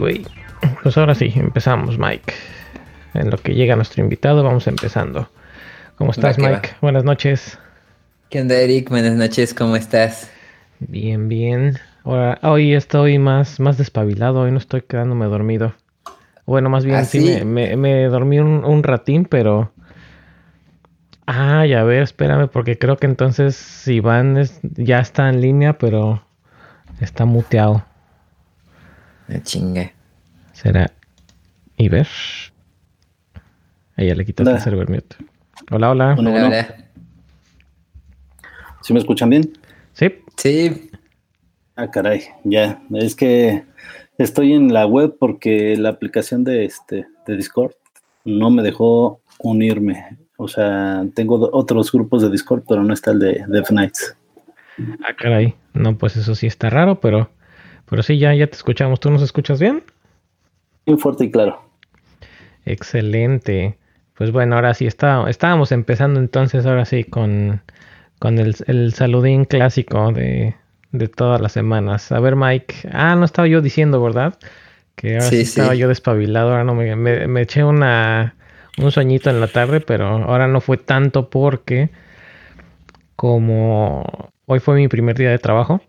Anyway, pues ahora sí, empezamos, Mike. En lo que llega nuestro invitado, vamos empezando. ¿Cómo estás, Mike? Buenas noches. ¿Qué onda, Eric? Buenas noches, ¿cómo estás? Bien, bien. Ahora, hoy estoy más, más despabilado, hoy no estoy quedándome dormido. Bueno, más bien ¿Ah, sí, me, dormí un, ratín, pero... Ah, ya ver, espérame, porque creo que entonces Iván ya está en línea, pero está muteado. Me chingue. Será Iber. Ella le quita el server mute. Hola, hola. hola, hola. ¿Sí me escuchan bien? Sí. Sí. Ah, caray, ya. Es que estoy en la web porque la aplicación de este de Discord no me dejó unirme. O sea, tengo otros grupos de Discord, pero no está el de Death Knights. Ah, caray. No, pues eso sí está raro, pero, pero sí, ya, ya te escuchamos. ¿Tú nos escuchas bien? Muy fuerte y claro. Excelente. Pues bueno, ahora sí está, estábamos empezando entonces, ahora sí, con, con el, el saludín clásico de, de todas las semanas. A ver, Mike. Ah, no estaba yo diciendo, ¿verdad? Que ahora sí, estaba yo despabilado. Ahora no me, me, eché una, un sueñito en la tarde, pero ahora no fue tanto porque como hoy fue mi primer día de trabajo.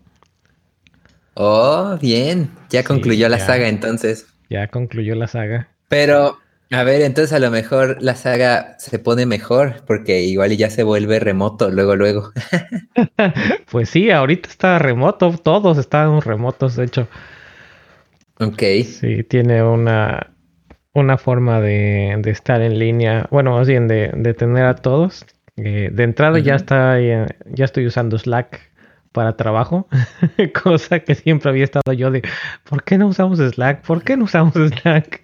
Oh, bien. Ya concluyó la saga entonces. Ya concluyó la saga. Pero a ver, entonces a lo mejor la saga se pone mejor porque igual ya se vuelve remoto luego, luego. pues sí, ahorita está remoto, todos están remotos, de hecho. Ok. Sí, tiene una, una forma de, estar en línea, bueno, más bien de, tener a todos. Eh, de entrada ya está, eh, ya estoy usando Slack para trabajo, cosa que siempre había estado yo de, ¿por qué no usamos Slack? ¿Por qué no usamos Slack?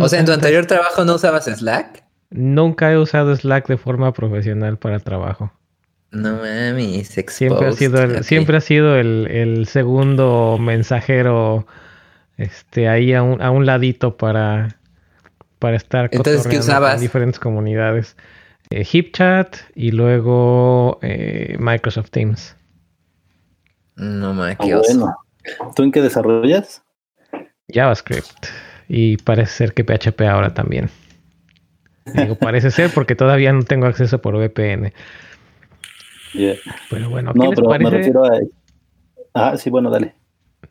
o sea, en tu anterior trabajo no usabas Slack? Nunca he usado Slack de forma profesional para trabajo. No mames, siempre ha sido el, siempre ha sido el, segundo mensajero este ahí a un, a un ladito para, para estar Entonces, ¿qué usabas? en diferentes comunidades. Eh, HipChat y luego eh, Microsoft Teams. No mames, ah, bueno. ¿Tú en qué desarrollas? JavaScript. Y parece ser que PHP ahora también. Digo, parece ser porque todavía no tengo acceso por VPN. Pero bueno, ¿qué les parece? Ah, sí, bueno, dale.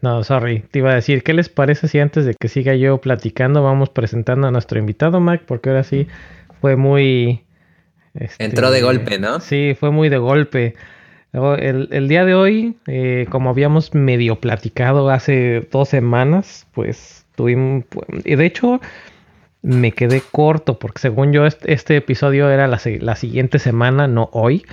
No, sorry, te iba a decir, ¿qué les parece si antes de que siga yo platicando vamos presentando a nuestro invitado, Mac? Porque ahora sí fue muy... Este, Entró de golpe, ¿no? Sí, fue muy de golpe. El, el día de hoy, eh, como habíamos medio platicado hace dos semanas, pues Tuvimos, y de hecho, me quedé corto porque según yo este, episodio era la, siguiente semana, no hoy.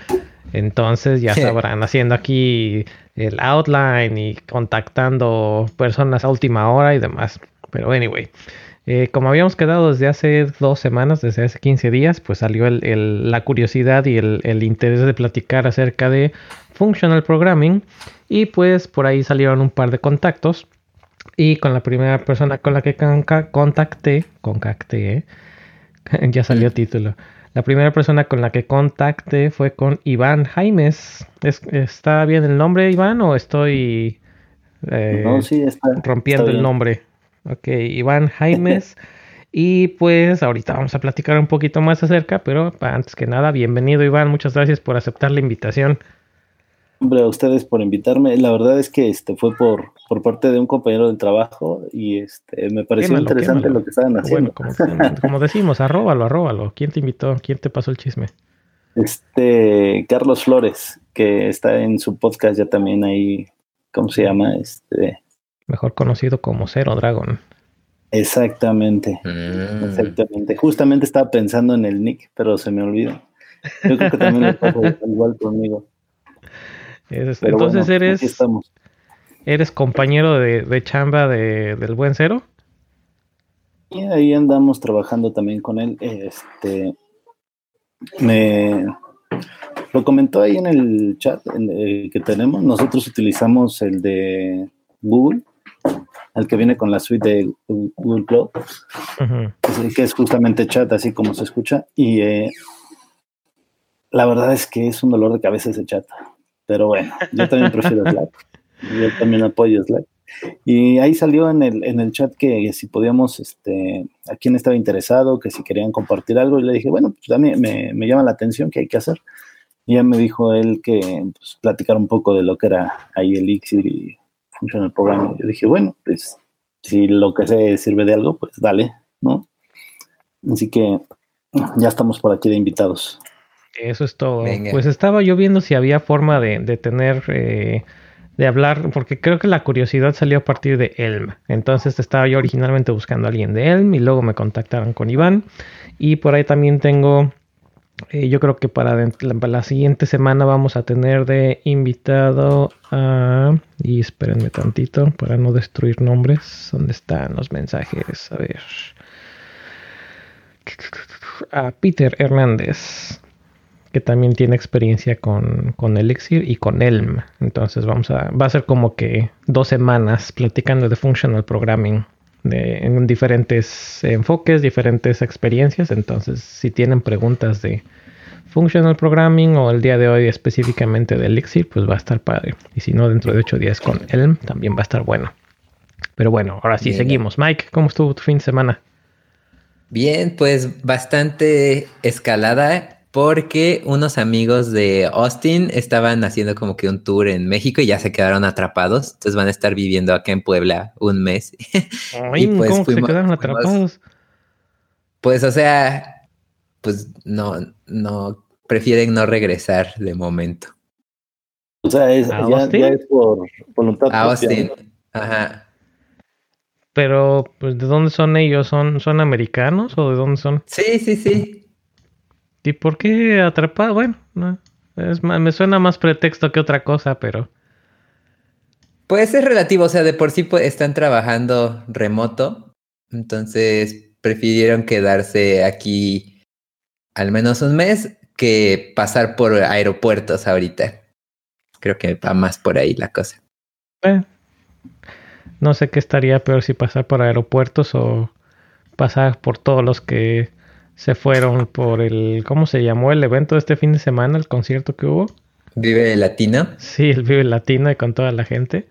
Entonces ya sabrán, haciendo aquí el outline y contactando personas a última hora y demás. Pero anyway, eh, como habíamos quedado desde hace dos semanas, desde hace 15 días, pues salió la curiosidad y el, el, interés de platicar acerca de Functional Programming. Y pues por ahí salieron un par de contactos. Y con la primera persona con la que contacté, contacté, ya salió título. La primera persona con la que contacté fue con Iván Jaimes. ¿Está bien el nombre, Iván, o estoy eh, rompiendo el nombre? Ok, Iván Jaimes. y pues ahorita vamos a platicar un poquito más acerca, pero antes que nada, bienvenido Iván, muchas gracias por aceptar la invitación. Hombre, a ustedes por invitarme. La verdad es que este fue por, por parte de un compañero del trabajo y este me pareció interesante lo que estaban haciendo. como, decimos, arróbalo, arróbalo. ¿Quién te invitó? ¿Quién te pasó el chisme? Este, Carlos Flores, que está en su podcast ya también ahí, ¿cómo se llama? Este. Mejor conocido como Zero Dragon. Exactamente. Mm. Exactamente. Justamente estaba pensando en el nick, pero se me olvidó. Yo creo que también le pasó igual conmigo entonces eres, eres compañero de, chamba de, del buen cero. Y ahí andamos trabajando también con él. Este me lo comentó ahí en el chat que tenemos. Nosotros utilizamos el de Google, el que viene con la suite de Google Cloud, que es justamente chat, así como se escucha. Y eh, la verdad es que es un dolor de cabeza ese chat. Pero bueno, yo también prefiero Slack. Yo también apoyo Slack. Y ahí salió en el, en el chat que, si podíamos, este, a quién estaba interesado, que si querían compartir algo. Y le dije, bueno, pues a mí me, me llama la atención, ¿qué hay que hacer? Y ya me dijo él que pues, platicar un poco de lo que era ahí Elixir y funciona el programa. Yo dije, bueno, pues si lo que sé sirve de algo, pues dale, ¿no? Así que ya estamos por aquí de invitados. Eso es todo. Pues estaba yo viendo si había forma de, de tener, eh, de hablar, porque creo que la curiosidad salió a partir de Elm. Entonces estaba yo originalmente buscando a alguien de Elm y luego me contactaron con Iván. Y por ahí también tengo, eh, yo creo que para la, siguiente semana vamos a tener de invitado a, y espérenme tantito para no destruir nombres. ¿Dónde están los mensajes? A ver. A Peter Hernández que también tiene experiencia con, con, Elixir y con Elm. Entonces vamos a, va a ser como que dos semanas platicando de functional programming de, en diferentes enfoques, diferentes experiencias. Entonces, si tienen preguntas de functional programming o el día de hoy específicamente de Elixir, pues va a estar padre. Y si no, dentro de ocho días con Elm también va a estar bueno. Pero bueno, ahora sí seguimos. Mike, ¿cómo estuvo tu fin de semana? Bien, pues bastante escalada porque unos amigos de Austin estaban haciendo como que un tour en México y ya se quedaron atrapados. Entonces van a estar viviendo acá en Puebla un mes. y pues ¿cómo se quedaron atrapados? pues, o sea, pues no, no, prefieren no regresar de momento. O sea, es, ya, es por voluntad. A Austin, ajá. Pero, pues, ¿de dónde son ellos? ¿Son, ¿Son americanos o de dónde son? Sí, sí, sí. ¿Y por qué atrapado? Bueno, es, me suena más pretexto que otra cosa, pero... Pues es relativo, o sea, de por sí pues, están trabajando remoto, entonces prefirieron quedarse aquí al menos un mes que pasar por aeropuertos ahorita. Creo que va más por ahí la cosa. Eh, no sé qué estaría peor si pasar por aeropuertos o pasar por todos los que se fueron por el, ¿cómo se llamó el evento de este fin de semana, el concierto que hubo? Vive Latino. Sí, el Vive Latino y con toda la gente.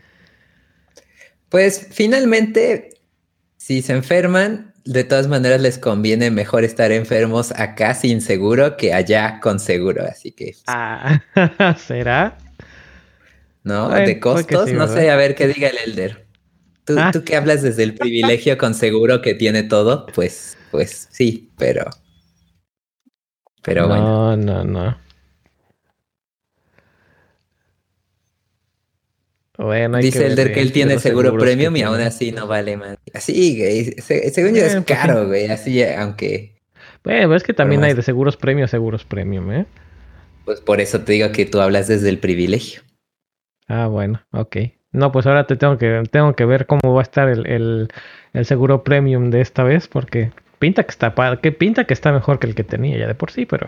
Pues finalmente, si se enferman, de todas maneras les conviene mejor estar enfermos acá sin seguro que allá con seguro, así que... Ah, ¿será? No, de costos, no sé, a ver qué diga el Elder. Tú, ah. tú que hablas desde el privilegio con seguro que tiene todo, pues pues sí, pero. Pero bueno. No, no, no. Bueno, Dice Elder que él tiene seguro premium y aún así no vale más. Así, güey. según yo es pues caro, güey. Así, aunque. Bueno, es que también hay de seguros premium seguros premium, ¿eh? Pues por eso te digo que tú hablas desde el privilegio. Ah, bueno, ok. No, pues ahora te tengo que, tengo que ver cómo va a estar el, el seguro premium de esta vez, porque pinta que está que pinta que está mejor que el que tenía ya de por sí, pero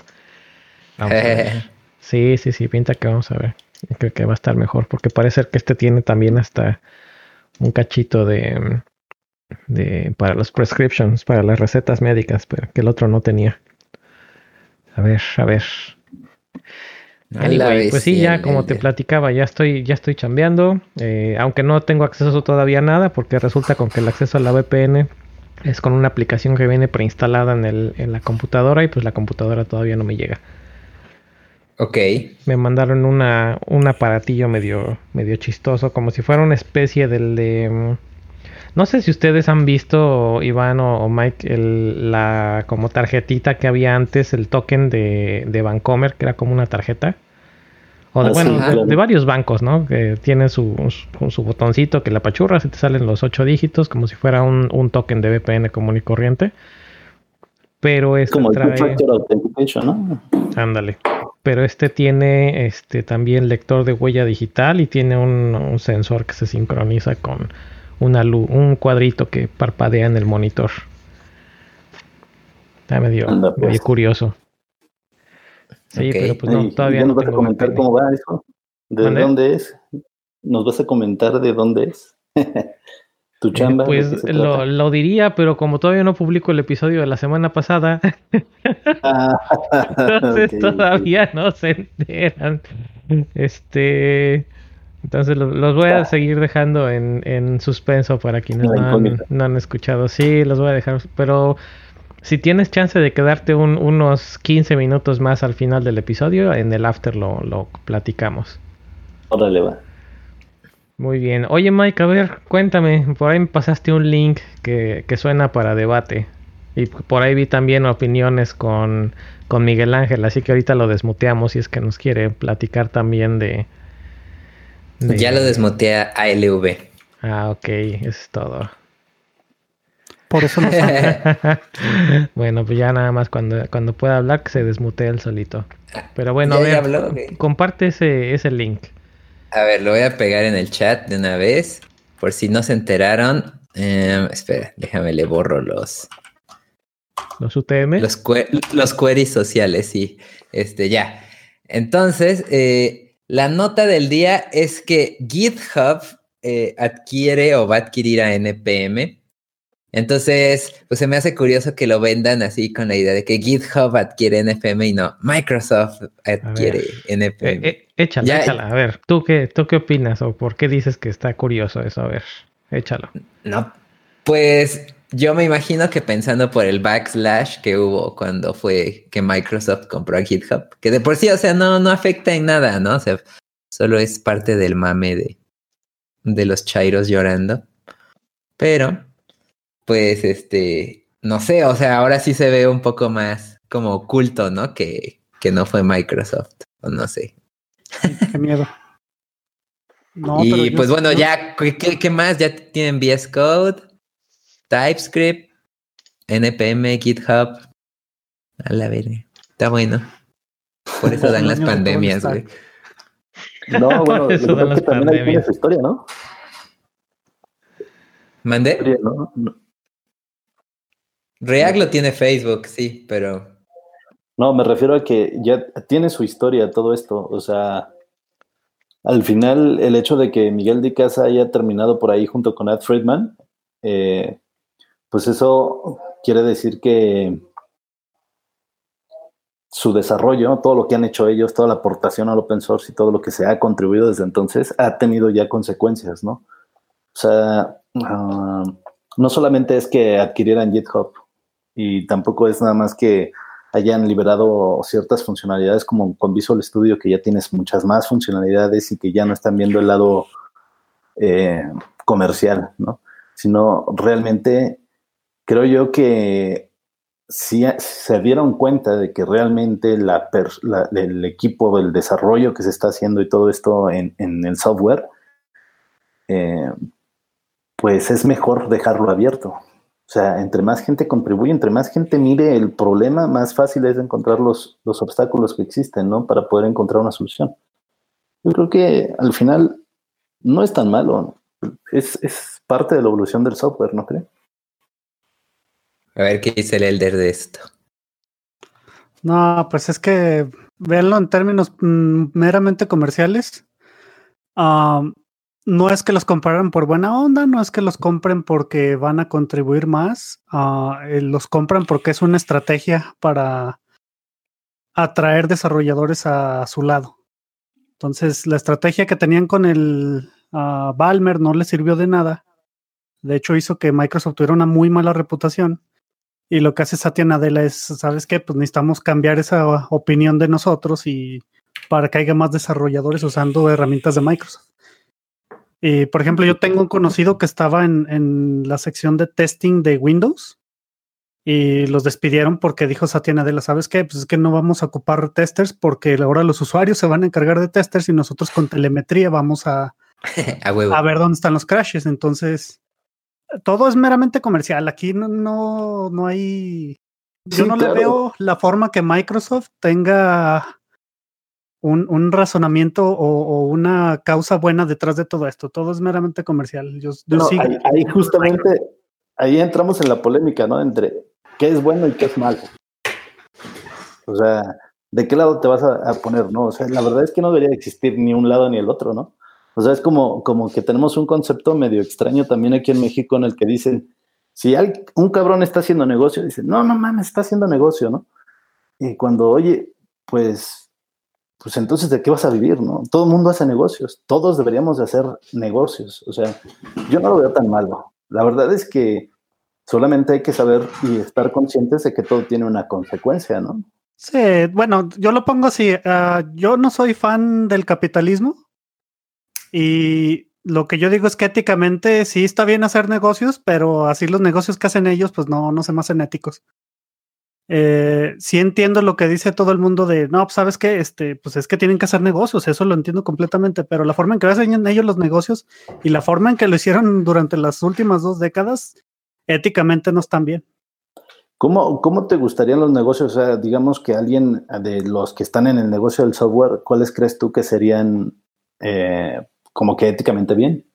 Sí, sí, sí, pinta que vamos a ver. Creo que va a estar mejor porque parece que este tiene también hasta un cachito de de para los prescriptions, para las recetas médicas, pero que el otro no tenía. A ver, a ver. Pues sí, ya como te platicaba, ya estoy, ya estoy chambeando, eh, aunque no tengo acceso todavía a nada, porque resulta con que el acceso a la VPN es con una aplicación que viene preinstalada en, el, en la computadora y pues la computadora todavía no me llega. Ok. Me mandaron una, un aparatillo medio, medio chistoso, como si fuera una especie del de... No sé si ustedes han visto, Iván o, Mike, el, la como tarjetita que había antes, el token de, de Vancomer, que era como una tarjeta. O de, ah, bueno, de, varios bancos, ¿no? Que tienen su, su, botoncito que la pachurra, se te salen los ocho dígitos como si fuera un, un token de VPN común y corriente. Pero este como trae... el authentication, ¿no? Ándale. Pero este tiene este también lector de huella digital y tiene un, un sensor que se sincroniza con una luz, un cuadrito que parpadea en el monitor. Está medio, medio pues. curioso. Sí, pero pues no, todavía nos vas a comentar cómo va eso? ¿De dónde es? ¿Nos vas a comentar de dónde es? tu chamba. pues lo, lo, diría, pero como todavía no publico el episodio de la semana pasada, ah, entonces todavía no se enteran. Este, Entonces los, voy a seguir dejando en, suspenso para quienes no han, escuchado. Sí, los voy a dejar. Pero si tienes chance de quedarte unos 15 minutos más al final del episodio, en el after lo, lo platicamos. Órale, va. Muy bien. Oye Mike, a ver, cuéntame. Por ahí me pasaste un link que, que suena para debate. Y por ahí vi también opiniones con, con Miguel Ángel. Así que ahorita lo desmuteamos si es que nos quiere platicar también de, ya lo desmutea a ALV. Ah, ok, eso es todo. Por eso no Bueno, pues ya nada más cuando, cuando pueda hablar que se desmutee el solito. Pero bueno, a ver, comparte ese, ese link. A ver, lo voy a pegar en el chat de una vez. Por si no se enteraron. Em, espera, déjame le borro los. Los UTM. Los, los queries sociales, sí. Este, ya. Entonces, eh, la nota del día es que GitHub eh, adquiere o va a adquirir a NPM. Entonces, pues se me hace curioso que lo vendan así con la idea de que GitHub adquiere NPM y no Microsoft adquiere NPM. Eh, eh, échala, échala. A ver, ¿tú qué, ¿tú qué opinas o por qué dices que está curioso eso? A ver, échalo. No, pues yo me imagino que pensando por el backslash que hubo cuando fue que Microsoft compró a GitHub, que de por sí, o sea, no, no afecta en nada, ¿no? O sea, solo es parte del mame de, de los chairos llorando. Pero, pues, este, no sé, o sea, ahora sí se ve un poco más como oculto, ¿no? Que, que no fue Microsoft, o no sé. Qué miedo. y pues bueno, ya, ¿qué, ¿qué, más? Ya tienen VS Code. TypeScript, NPM, GitHub. A la verga. Está bueno. Por eso dan las pandemias, güey. No, bueno, eso también hay su historia, ¿no? ¿Mandé? React lo tiene Facebook, sí, pero. No, me refiero a que ya tiene su historia todo esto. O sea, al final, el hecho de que Miguel de Casa haya terminado por ahí junto con Ed Friedman, eh, pues eso quiere decir que su desarrollo, todo lo que han hecho ellos, toda la aportación al open source y todo lo que se ha contribuido desde entonces, ha tenido ya consecuencias, ¿no? O sea, ah, no solamente es que adquirieran GitHub y tampoco es nada más que hayan liberado ciertas funcionalidades como con Visual Studio, que ya tienes muchas más funcionalidades y que ya no están viendo el lado eh, comercial, ¿no? Sino realmente creo yo que si se dieron cuenta de que realmente el equipo del desarrollo que se está haciendo y todo esto en, el software, eh, pues es mejor dejarlo abierto. O sea, entre más gente contribuye, entre más gente mire el problema, más fácil es encontrar los, los obstáculos que existen, ¿no? Para poder encontrar una solución. Yo creo que al final no es tan malo. Es, es parte de la evolución del software, ¿no cree? A ver qué dice el Elder de esto. No, pues es que verlo en términos mm, meramente comerciales. no es que los compraran por buena onda, no es que los compren porque van a contribuir más, ah, eh, los compran porque es una estrategia para atraer desarrolladores a su lado. Entonces, la estrategia que tenían con el uh, no les sirvió de nada. De hecho, hizo que Microsoft tuviera una muy mala reputación. Y lo que hace Satya Nadella es, ¿sabes qué? Pues necesitamos cambiar esa opinión de nosotros y para que haya más desarrolladores usando herramientas de Microsoft. Y, por ejemplo, yo tengo un conocido que estaba en, en la sección de testing de Windows y los despidieron porque dijo Satya Nadella, ¿sabes qué? Pues es que no vamos a ocupar testers porque ahora los usuarios se van a encargar de testers y nosotros con telemetría vamos a, a, a ver dónde están los crashes. Entonces, todo es meramente comercial. Aquí no, no, no hay. Yo no le veo la forma que Microsoft tenga un, un razonamiento o, una causa buena detrás de todo esto. Todo es meramente comercial. Yo, ahí, justamente, ahí entramos en la polémica, ¿no? Entre qué es bueno y qué es malo. O sea, ¿de qué lado te vas a, a poner, no? O sea, la verdad es que no debería existir ni un lado ni el otro, ¿no? O sea, es como, como que tenemos un concepto medio extraño también aquí en México en el que dicen, si un cabrón está haciendo negocio, dicen, no, no mames, está haciendo negocio, ¿no? Y cuando, oye, pues pues entonces de qué vas a vivir, ¿no? Todo el mundo hace negocios, todos deberíamos de hacer negocios, o sea, yo no lo veo tan malo. La verdad es que solamente hay que saber y estar conscientes de que todo tiene una consecuencia, ¿no? Sí, bueno, yo lo pongo así, ah, yo no soy fan del capitalismo y lo que yo digo es que éticamente sí está bien hacer negocios, pero así los negocios que hacen ellos, pues no, no se me hacen éticos. Eh, sí entiendo lo que dice todo el mundo de, no, pues sabes que, este, pues es que tienen que hacer negocios, eso lo entiendo completamente, pero la forma en que hacen ellos los negocios y la forma en que lo hicieron durante las últimas dos décadas, éticamente no están bien. ¿Cómo, ¿Cómo te gustarían los negocios? O sea, digamos que alguien de los que están en el negocio del software, ¿cuáles crees tú que serían eh, como que éticamente bien?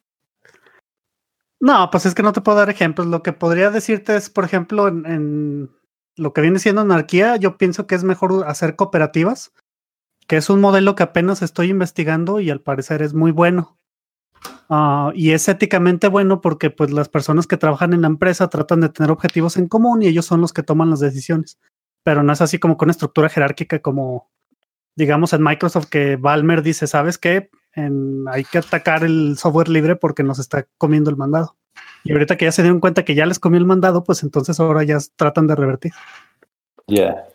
No, pues es que no te puedo dar ejemplos. Lo que podría decirte es, por ejemplo, en lo que viene siendo anarquía, yo pienso que es mejor hacer cooperativas, que es un modelo que apenas estoy investigando y al parecer es muy bueno. Ah, y es éticamente bueno porque pues las personas que trabajan en la empresa tratan de tener objetivos en común y ellos son los que toman las decisiones. Pero no es así como con una estructura jerárquica como, digamos, en Microsoft que Balmer dice, ¿sabes qué? Hay que atacar el software libre porque nos está comiendo el mandado. Y ahorita que ya se dieron cuenta que ya les comió el mandado, pues entonces ahora ya tratan de revertir. Ya.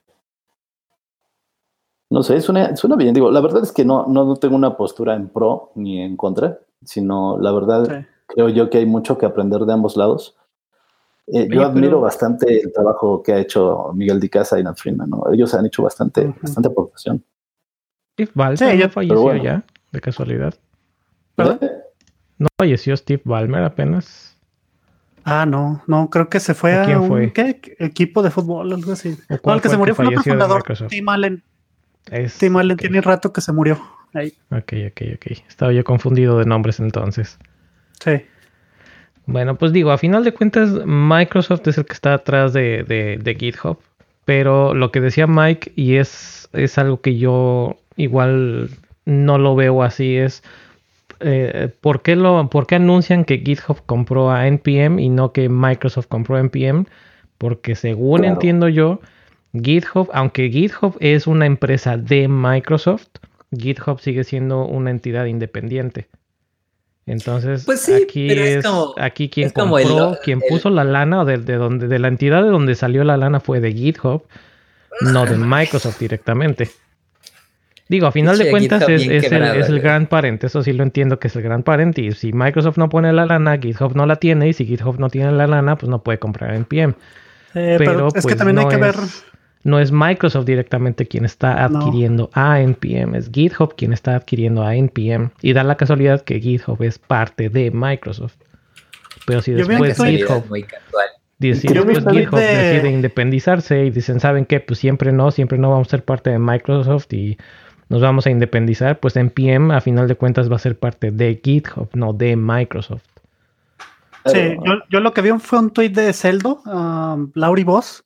No sé, suena, suena, bien. Digo, la verdad es que no, no tengo una postura en pro ni en contra, sino la verdad creo yo que hay mucho que aprender de ambos lados. Eh, yo admiro bastante el trabajo que ha hecho Miguel Dicasa y Nat Freeman, ¿no? Ellos han hecho bastante, bastante aportación. Steve Ballmer ya falleció ya, de casualidad. ¿Eh? ¿No falleció Steve Ballmer apenas? Ah, no, no, creo que se fue a, un ¿qué? equipo de fútbol, algo así. el que se murió fue el fundador, Tim Allen. Tim Allen tiene rato que se murió. Ahí. Ok, ok, ok. Estaba yo confundido de nombres entonces. Sí. Bueno, pues digo, a final de cuentas, Microsoft es el que está atrás de, de, GitHub. Pero lo que decía Mike, y es, es algo que yo igual no lo veo así, es eh, ¿por, qué lo, ¿por qué anuncian que GitHub compró a NPM y no que Microsoft compró a NPM? Porque según entiendo yo, GitHub, aunque GitHub es una empresa de Microsoft, GitHub sigue siendo una entidad independiente. Entonces, pues aquí es, aquí quien compró, quien puso la lana de, de, donde de la entidad de donde salió la lana fue de GitHub, no de Microsoft directamente. Digo, a final de cuentas es, el, gran parente, eso sí lo entiendo que es el gran parente. Y si Microsoft no pone la lana, GitHub no la tiene. Y si GitHub no tiene la lana, pues no puede comprar NPM. Eh, pero, es que pues, también hay que ver. No es Microsoft directamente quien está adquiriendo a NPM, es GitHub quien está adquiriendo a NPM. Y da la casualidad que GitHub es parte de Microsoft. Pero si después GitHub. Si después GitHub decide independizarse y dicen, ¿saben qué? Pues siempre no, siempre no vamos a ser parte de Microsoft y nos vamos a independizar, pues NPM a final de cuentas va a ser parte de GitHub, no de Microsoft. Sí, yo, lo que vi fue un tweet de Celdo, um, Lauri Boss,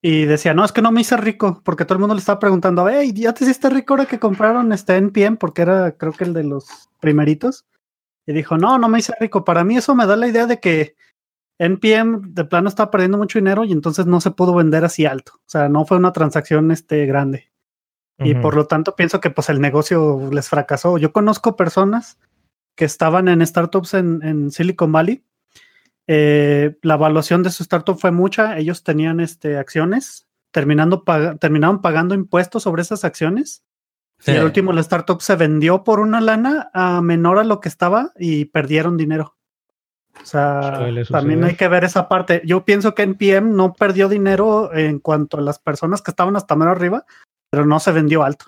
y decía, no, es que no me hice rico, porque todo el mundo le estaba preguntando, hey, ¿ya te hiciste rico ahora que compraron este NPM? Porque era, creo que el de los primeritos. Y dijo, no, no me hice rico. Para mí eso me da la idea de que NPM de plano estaba perdiendo mucho dinero y entonces no se pudo vender así alto. O sea, no fue una transacción este, grande. Y por lo tanto pienso que pues el negocio les fracasó. Yo conozco personas que estaban en startups en, Silicon Valley. Eh, la evaluación de su startup fue mucha. Ellos tenían este, acciones, terminando terminaron pagando impuestos sobre esas acciones. Y al último la startup se vendió por una lana a menor a lo que estaba y perdieron dinero. O sea, también hay que ver esa parte. Yo pienso que NPM no perdió dinero en cuanto a las personas que estaban hasta menos arriba, pero no se vendió alto.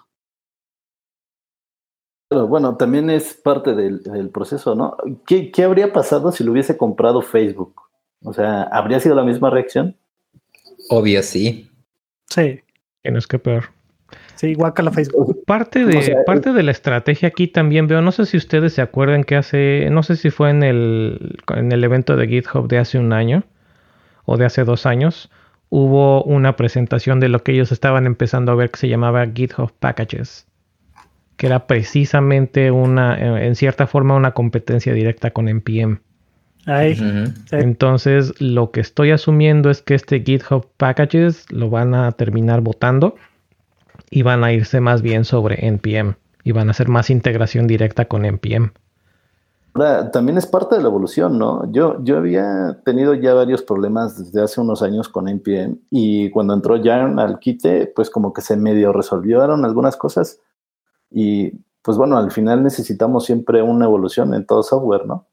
bueno, también es parte del, proceso, ¿no? ¿Qué, habría pasado si lo hubiese comprado Facebook? O sea, ¿habría sido la misma reacción? Obvio, sí. Sí. Que no es que peor. Sí, igual que la Facebook. Parte de, parte de la estrategia aquí también veo, no sé si ustedes se acuerdan que hace, no sé si fue en el, en el evento de GitHub de hace un año o de hace dos años, hubo una presentación de lo que ellos estaban empezando a ver que se llamaba GitHub Packages, que era precisamente una, eh, en cierta forma, una competencia directa con NPM. Entonces, lo que estoy asumiendo es que este GitHub Packages lo van a terminar votando y van a irse más bien sobre NPM y van a hacer más integración directa con NPM. También es parte de la evolución, ¿no? Yo, yo había tenido ya varios problemas desde hace unos años con NPM y cuando entró Yarn al quite, pues como que se medio resolvieron algunas cosas y pues bueno, al final necesitamos siempre una evolución en todo software, ¿no?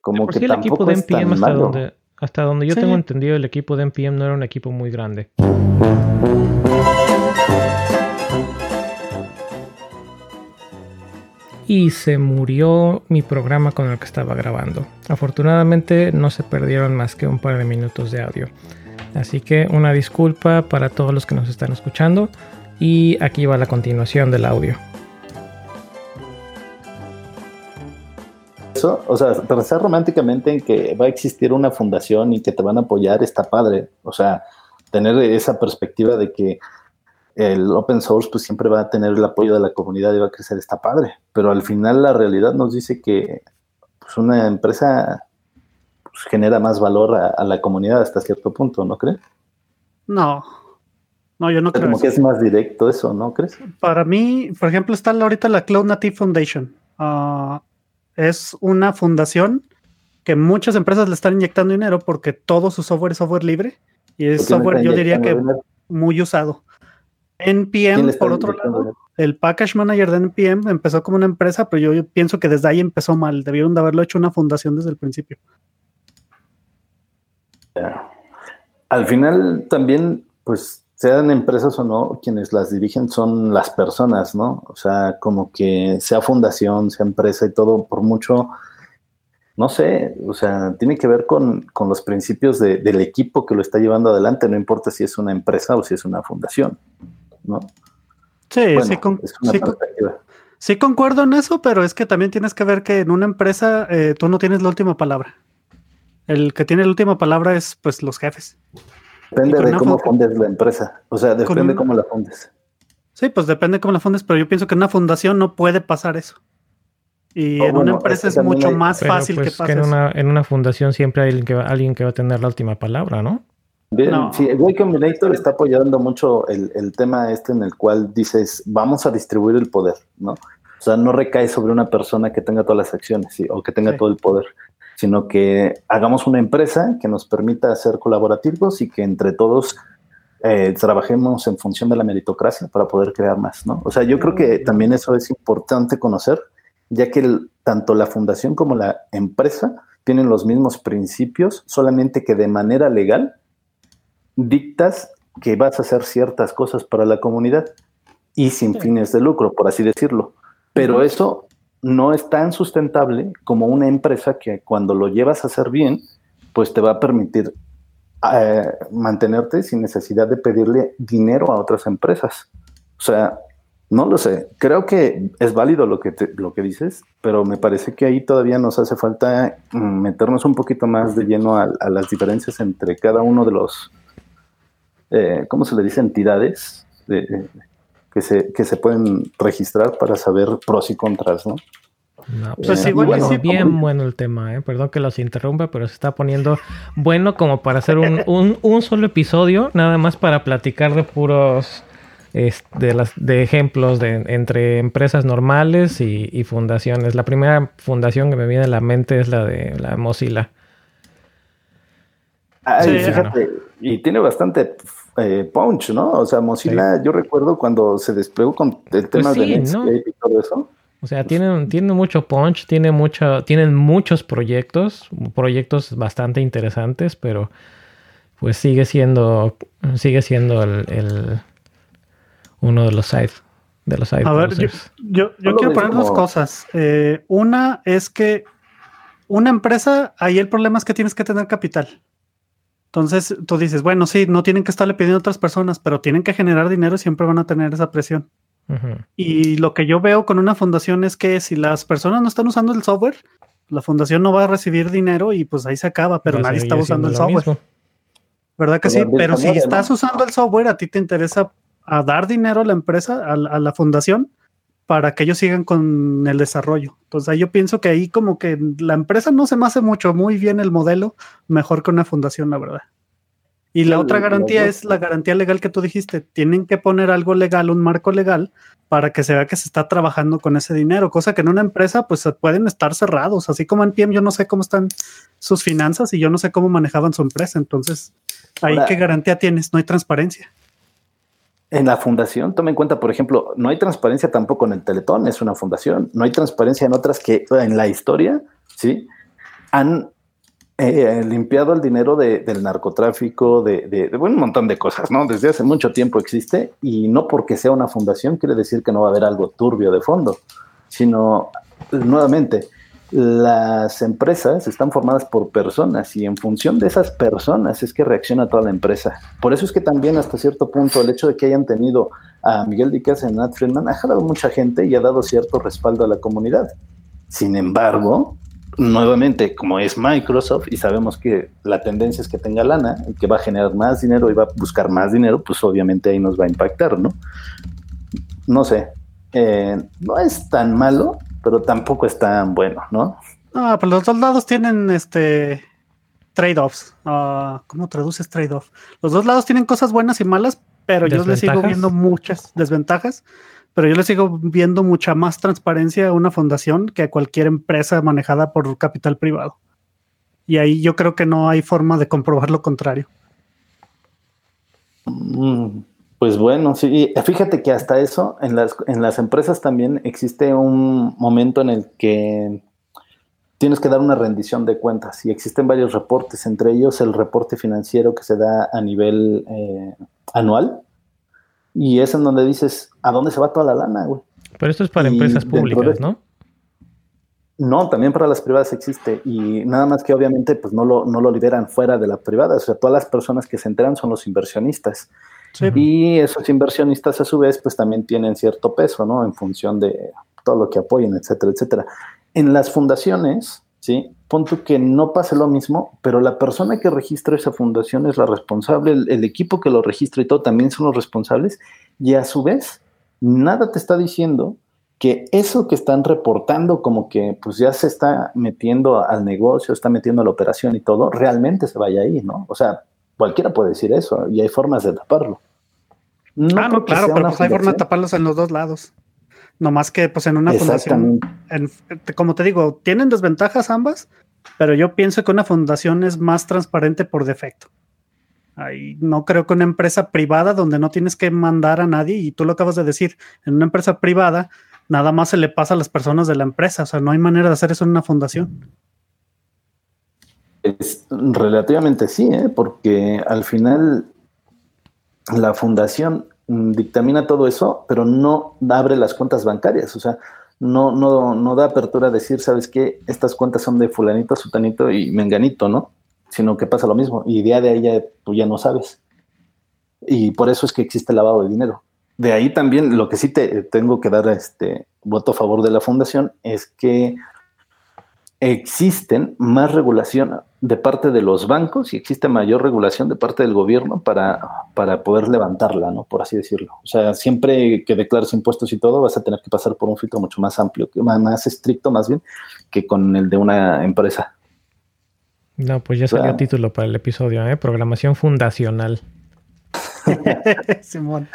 Como que tampoco es tan hasta donde, hasta donde yo tengo entendido, el equipo de NPM no era un equipo muy grande. Y se murió mi programa con el que estaba grabando. Afortunadamente no se perdieron más que un par de minutos de audio. Así que una disculpa para todos los que nos están escuchando y aquí va la continuación del audio. Eso, o sea, pensar románticamente en que va a existir una fundación y que te van a apoyar está padre. O sea, tener esa perspectiva de que el open source pues siempre va a tener el apoyo de la comunidad y va a crecer, está padre. Pero al final la realidad nos dice que pues, una empresa pues, genera más valor a, la comunidad hasta cierto punto, ¿no crees? No, no, yo no creo. Como que es más directo eso, ¿no crees? Para mí, por ejemplo, está ahorita la Cloud Native Foundation. Ah, es una fundación que muchas empresas le están inyectando dinero porque todo su software es software libre y es software, yo diría que muy usado. NPM, por otro lado, el package manager de NPM empezó como una empresa, pero yo, pienso que desde ahí empezó mal. Debieron de haberlo hecho una fundación desde el principio. Al final también, pues, sean empresas o no, quienes las dirigen son las personas, ¿no? O sea, como que sea fundación, sea empresa y todo, por mucho, no sé, o sea, tiene que ver con, los principios del equipo que lo está llevando adelante, no importa si es una empresa o si es una fundación. ¿No? Sí, sí, concuerdo en eso, pero es que también tienes que ver que en una empresa eh, tú no tienes la última palabra. El que tiene la última palabra es pues los jefes. Depende de cómo fundes la empresa. O sea, depende de cómo la fundes. Sí, pues depende de cómo la fundes, pero yo pienso que en una fundación no puede pasar eso. Y oh, en una empresa es, mucho más fácil que pase. en, una, en una fundación siempre hay alguien que, alguien que va a tener la última palabra, ¿no? Bien, sí, el Way Combinator está apoyando mucho el, tema este en el cual dices, vamos a distribuir el poder, ¿no? O sea, no recae sobre una persona que tenga todas las acciones o que tenga todo el poder, sino que hagamos una empresa que nos permita ser colaborativos y que entre todos eh, trabajemos en función de la meritocracia para poder crear más, ¿no? O sea, yo creo que también eso es importante conocer, ya que tanto la fundación como la empresa tienen los mismos principios, solamente que de manera legal dictas que vas a hacer ciertas cosas para la comunidad y sin fines de lucro, por así decirlo. Pero eso no es tan sustentable como una empresa que cuando lo llevas a hacer bien, pues te va a permitir eh, mantenerte sin necesidad de pedirle dinero a otras empresas. O sea, no lo sé. Creo que es válido lo que, lo que dices, pero me parece que ahí todavía nos hace falta mm, meternos un poquito más de lleno a las diferencias entre cada uno de los eh, ¿cómo se le dice? Entidades que, se, que se pueden registrar para saber pros y contras, ¿no? pues eh, igual sí, bien bueno el tema, ¿eh? perdón que los interrumpa, pero se está poniendo bueno como para hacer un, un, solo episodio, nada más para platicar de puros de, las, de ejemplos de, entre empresas normales y, fundaciones. La primera fundación que me viene a la mente es la de la Mozilla. sí, fíjate, y tiene bastante eh, punch, ¿no? O sea, Mozilla, yo recuerdo cuando se desplegó con el tema pues de Netscape y todo eso. O sea, tienen, tienen mucho punch, tiene mucho, tienen muchos proyectos, proyectos bastante interesantes, pero pues sigue siendo, sigue siendo el, uno de los side, de los side A ver, yo, yo, quiero poner dos cosas. Eh, una es que una empresa, ahí el problema es que tienes que tener capital. Entonces tú dices, bueno, sí, no tienen que estarle pidiendo a otras personas, pero tienen que generar dinero y siempre van a tener esa presión. Y lo que yo veo con una fundación es que si las personas no están usando el software, la fundación no va a recibir dinero y pues ahí se acaba, pero nadie está usando el software. ¿Verdad que sí? Pero si estás usando el software, a ti te interesa a dar dinero a la empresa, a la fundación, para que ellos sigan con el desarrollo. Entonces yo pienso que ahí como que la empresa no se me hace mucho, muy bien el modelo, mejor que una fundación, la verdad. Y la otra garantía es la garantía legal que tú dijiste. Tienen que poner algo legal, un marco legal, para que se vea que se está trabajando con ese dinero, cosa que en una empresa pues pueden estar cerrados, así como en PM yo no sé cómo están sus finanzas y yo no sé cómo manejaban su empresa, entonces ahí qué garantía tienes, no hay transparencia. En la fundación, tome en cuenta, por ejemplo, no hay transparencia tampoco en el Teletón, es una fundación, no hay transparencia en otras que en la historia, ¿sí? Han eh, limpiado el dinero del narcotráfico, de, un montón de cosas, ¿no? Desde hace mucho tiempo existe y no porque sea una fundación quiere decir que no va a haber algo turbio de fondo, sino, nuevamente, las empresas están formadas por personas y en función de esas personas es que reacciona toda la empresa. Por eso es que también hasta cierto punto el hecho de que hayan tenido a Miguel Díaz en Nat Friedman ha jalado mucha gente y ha dado cierto respaldo a la comunidad. Sin embargo, nuevamente, como es Microsoft y sabemos que la tendencia es que tenga lana y que va a generar más dinero y va a buscar más dinero, pues obviamente ahí nos va a impactar, ¿no? No sé, eh, no es tan malo, pero tampoco es tan bueno, ¿no? Ah, pues los dos lados tienen este trade-offs. Ah, ¿Cómo traduces trade-off? Los dos lados tienen cosas buenas y malas, pero yo les sigo viendo muchas desventajas pero yo le sigo viendo mucha más transparencia a una fundación que a cualquier empresa manejada por capital privado. Y ahí yo creo que no hay forma de comprobar lo contrario. Mm, pues bueno, sí, fíjate que hasta eso, en las, en las empresas también existe un momento en el que tienes que dar una rendición de cuentas y existen varios reportes, entre ellos el reporte financiero que se da a nivel eh, anual, y es en donde dices, ¿a dónde se va toda la lana, güey? Pero esto es para empresas públicas, ¿no? No, también para las privadas existe. Y nada más que obviamente pues no lo, no lo liberan fuera de la privada. O sea, todas las personas que se enteran son los inversionistas. Y esos inversionistas a su vez pues también tienen cierto peso, ¿no? En función de todo lo que apoyen, etcétera, etcétera. En las fundaciones, ¿sí? Punto que no pase lo mismo, pero la persona que registra esa fundación es la responsable, el, equipo que lo registra y todo también son los responsables, y a su vez, nada te está diciendo que eso que están reportando como que pues ya se está metiendo al negocio, está metiendo a la operación y todo, realmente se vaya ahí, ¿no? O sea, cualquiera puede decir eso y hay formas de taparlo. No ah, no, claro, pero pues hay forma de taparlos en los dos lados. No más que pues en una fundación, como te digo, tienen desventajas ambas, pero yo pienso que una fundación es más transparente por defecto. Ahí no creo que una empresa privada donde no tienes que mandar a nadie, y tú lo acabas de decir, en una empresa privada nada más se le pasa a las personas de la empresa, o sea, no hay manera de hacer eso en una fundación. Es, relativamente sí, ¿eh? porque al final la fundación Mm, dictamina todo eso, pero no abre las cuentas bancarias, o sea, no, no, no da apertura a decir, ¿sabes qué? Estas cuentas son de fulanito, sutanito y menganito, ¿no? Sino que pasa lo mismo, y día de ahí tú ya no sabes. Y por eso es que existe el lavado de dinero. De ahí también lo que sí te tengo que dar este voto a favor de la fundación es que existen más regulación de parte de los bancos y existe mayor regulación de parte del gobierno para, para poder levantarla, ¿no? Por así decirlo. O sea, siempre que declares impuestos y todo, vas a tener que pasar por un filtro mucho más amplio, más estricto más bien, que con el de una empresa. No, pues ya salió título para el episodio, ¿eh? Programación fundacional. Simón.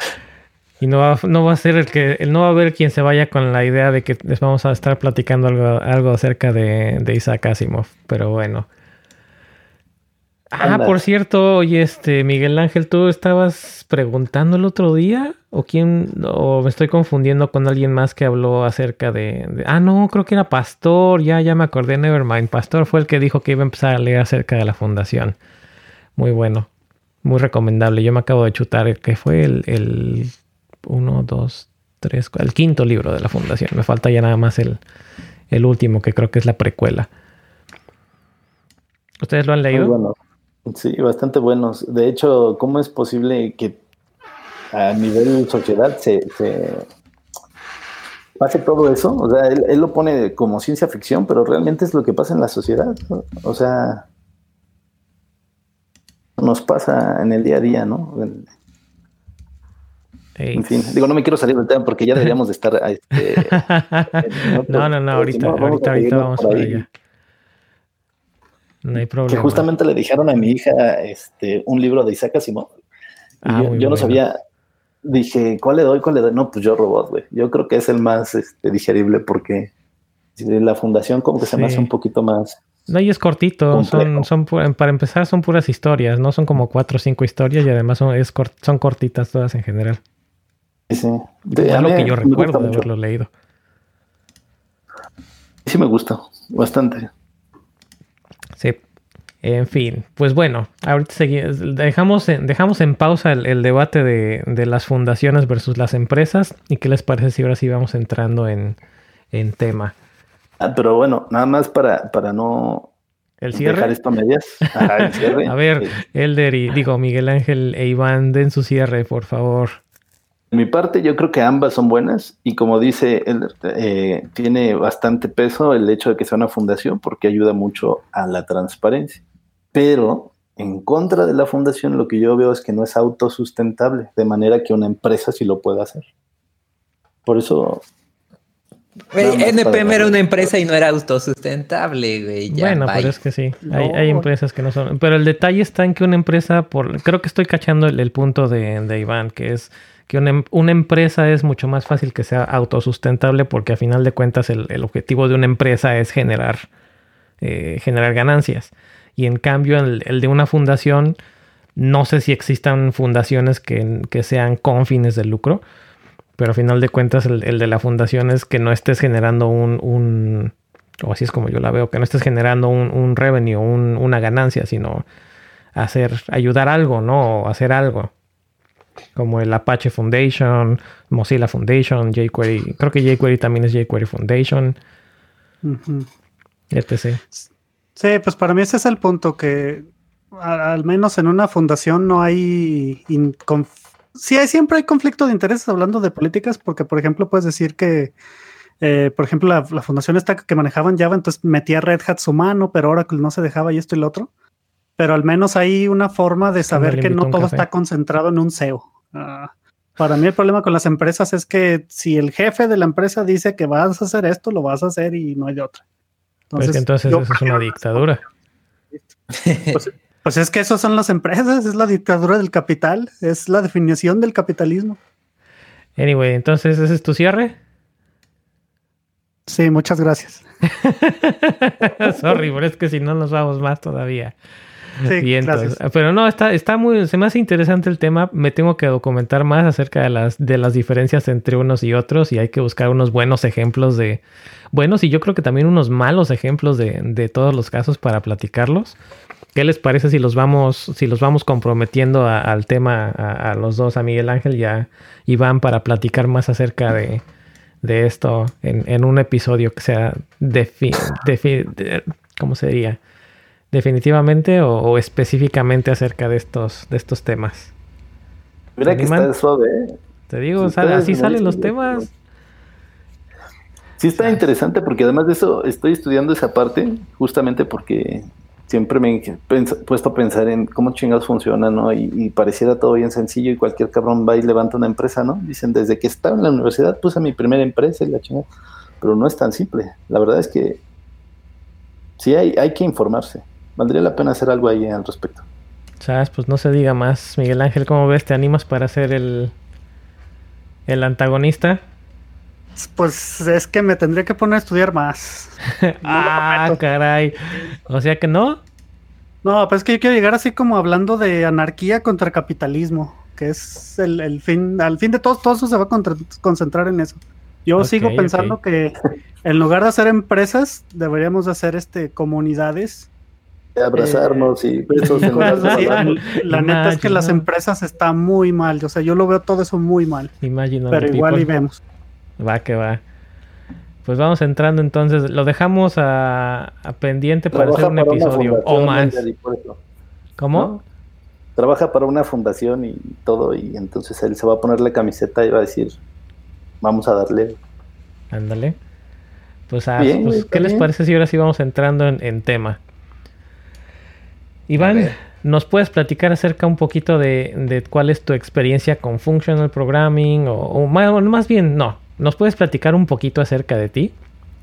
Y no va, no va a ser el que, no va a haber quien se vaya con la idea de que les vamos a estar platicando algo, algo acerca de, de Isaac Asimov. Pero bueno. Ah, por cierto, oye, este, Miguel Ángel, ¿tú estabas preguntando el otro día? ¿O quién? ¿O me estoy confundiendo con alguien más que habló acerca de, Ah, no, creo que era Pastor, ya, ya me acordé, Nevermind. Pastor fue el que dijo que iba a empezar a leer acerca de la fundación. Muy bueno, muy recomendable. Yo me acabo de chutar, que fue el, el uno, dos, tres, el quinto libro de la fundación. Me falta ya nada más el, el último, que creo que es la precuela. ¿Ustedes lo han leído? Bueno. Sí, bastante buenos. De hecho, ¿cómo es posible que a nivel sociedad se, pase todo eso? O sea, él, lo pone como ciencia ficción, pero realmente es lo que pasa en la sociedad. O sea, nos pasa en el día a día, ¿no? En fin, digo, no me quiero salir del tema porque ya deberíamos de estar. Este, no, no, no, ahorita, ahorita, ahorita vamos para allá. No hay problema. Que justamente le dijeron a mi hija este, un libro de Isaac Asimov. Ah, yo, no sabía, dije, ¿cuál le doy? ¿Cuál le doy? No, pues yo robot, güey. Yo creo que es el más este, digerible porque la fundación como que se me Sí. hace un poquito más... No, y es cortito. Son, para empezar, son puras historias. No son como cuatro o cinco historias y además son, es son cortitas todas en general. Sí, de- Es lo que yo recuerdo de haberlo leído. Sí me gusta, bastante. Sí. En fin, pues bueno, ahorita segui- dejamos en, dejamos en pausa el, el debate de, de las fundaciones versus las empresas. ¿Y qué les parece si ahora sí vamos entrando en, en tema? Ah, pero bueno, nada más para, para no ¿El dejar cierre? esto a medias. Ajá, el cierre. A ver, Elder y digo Miguel Ángel e Iván, den su cierre, por favor. De mi parte, yo creo que ambas son buenas y como dice él, eh, tiene bastante peso el hecho de que sea una fundación porque ayuda mucho a la transparencia. Pero en contra de la fundación, lo que yo veo es que no es autosustentable, de manera que una empresa sí lo puede hacer. Por eso, Güey, NPM era una empresa y no era autosustentable, güey. Ya, bueno, bye. pero es que sí, hay, No. hay empresas que no son. Pero el detalle está en que una empresa, por creo que estoy cachando el, el punto de, de Iván, que es que una, em- una empresa es mucho más fácil que sea autosustentable porque a final de cuentas el, objetivo de una empresa es generar, eh, generar ganancias. Y en cambio el, de una fundación, no sé si existan fundaciones que, que sean con fines de lucro, pero a final de cuentas el, el de la fundación es que no estés generando un, un- o así es como yo la veo, que no estés generando un, un revenue, un- una ganancia, sino hacer, ayudar algo, ¿no? O hacer algo. Como el Apache Foundation, Mozilla Foundation, jQuery, creo que jQuery también es jQuery Foundation, Ujú. etc. Sí, pues para mí ese es el punto, que al menos en una fundación no hay... sí, hay, siempre hay conflicto de intereses hablando de políticas, porque por ejemplo puedes decir que, eh, por ejemplo, la, la fundación esta que manejaban Java, entonces metía Red Hat su mano, pero Oracle no se dejaba y esto y lo otro. Pero al menos hay una forma de saber que no todo café. está concentrado en un CEO. Ah, para mí el problema con las empresas es que si el jefe de la empresa dice que vas a hacer esto, lo vas a hacer y no hay de otra. Pues entonces yo eso es una dictadura. Pues, pues es que esas son las empresas, es la dictadura del capital, es la definición del capitalismo. Anyway, entonces ese es tu cierre. Sí, muchas gracias. Sorry, pero es que si no nos vamos más todavía. Sí, Bien, gracias. entonces, pero no, está, está muy, se me hace interesante el tema. Me tengo que documentar más acerca de las, de las diferencias entre unos y otros y hay que buscar unos buenos ejemplos de, buenos y yo creo que también unos malos ejemplos de, de todos los casos para platicarlos. ¿Qué les parece si los vamos, si los vamos comprometiendo a- al tema a, a los dos, a Miguel Ángel y a Iván, para platicar más acerca de, de esto en, en un episodio que sea defi- defi- de- ¿cómo se diría? Definitivamente o, o específicamente acerca de estos, de estos temas. mira que está suave, ¿eh? Te digo, sale- así salen los temas. Sí está interesante porque además de eso estoy estudiando esa parte justamente porque siempre me he puesto a pensar en cómo chingados funciona, ¿no? Y, y pareciera todo bien sencillo y cualquier cabrón va y levanta una empresa, ¿no? Dicen, desde que estaba en la universidad puse mi primera empresa y la chingada. Pero no es tan simple. La verdad es que sí hay, hay que informarse. Valdría la pena hacer algo ahí al respecto. ¿Sabes? Pues no se diga más. Miguel Ángel, ¿cómo ves? ¿Te animas para ser el, el antagonista? Pues es que me tendría que poner a estudiar más. ah, caray. O sea que no. No, pues es que yo quiero llegar así como hablando de anarquía contra capitalismo, que es el, el fin, al fin de todo, todo eso se va a contra- concentrar en eso. Yo sigo pensando que en lugar de hacer empresas, deberíamos de hacer este comunidades. Abrazarnos y besos en de así. abrazarnos. La neta es que las empresas están muy mal, o sea, yo lo veo todo eso muy mal, Imagine pero igual y vemos. Va que va. Pues vamos entrando entonces. Lo dejamos a, a pendiente para Trabaja hacer un para episodio o más. ¿Cómo? ¿no? Trabaja para una fundación y todo, y entonces él se va a poner la camiseta y va a decir, vamos a darle. Ándale. Pues, ah, Bien, pues, ¿qué está les parece si ahora sí vamos entrando en, en tema? Iván. ¿nos puedes platicar acerca un poquito de, de cuál es tu experiencia con Functional Programming? O, o más, bien, no, ¿nos puedes platicar un poquito acerca de ti?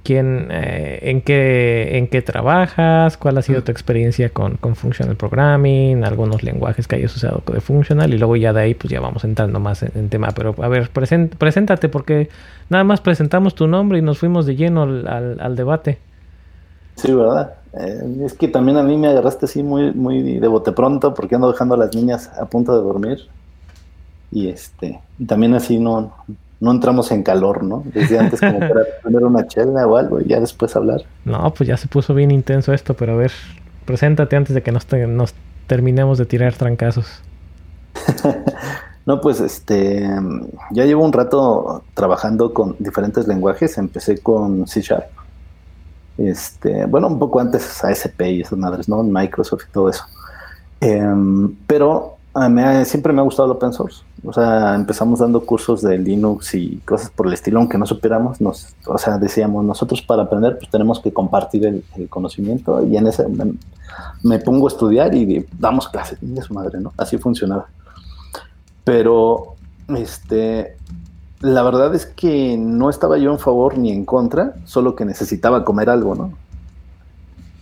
quién, eh, en, qué, en qué trabajas, cuál ha sido tu experiencia con, con Functional Programming, algunos lenguajes que hayas usado de Functional y luego ya de ahí pues ya vamos entrando más en, tema. Pero a ver, preséntate porque nada más presentamos tu nombre y nos fuimos de lleno al, al, debate. Sí, ¿verdad? Eh, es que también a mí me agarraste así muy, muy de bote pronto porque ando dejando a las niñas a punto de dormir. Y este, y también así no, no entramos en calor, ¿no? Desde antes como para poner una chela o algo y ya después hablar. No, pues ya se puso bien intenso esto, pero a ver, preséntate antes de que nos, nos terminemos de tirar trancazos. no, pues este, ya llevo un rato trabajando con diferentes lenguajes, empecé con C Sharp. Este, bueno, un poco antes ASP y esas madres, ¿no? Microsoft y todo eso. Em, pero siempre me ha gustado el open source. O sea, empezamos dando cursos de Linux y cosas por el estilo, aunque no supiéramos, o sea, decíamos, nosotros para aprender pues tenemos que compartir el, conocimiento y en ese me, pongo a estudiar y damos clases, de su madre, ¿no? Así funcionaba. Pero, este, la verdad es que no estaba yo en favor ni en contra, solo que necesitaba comer algo, ¿no?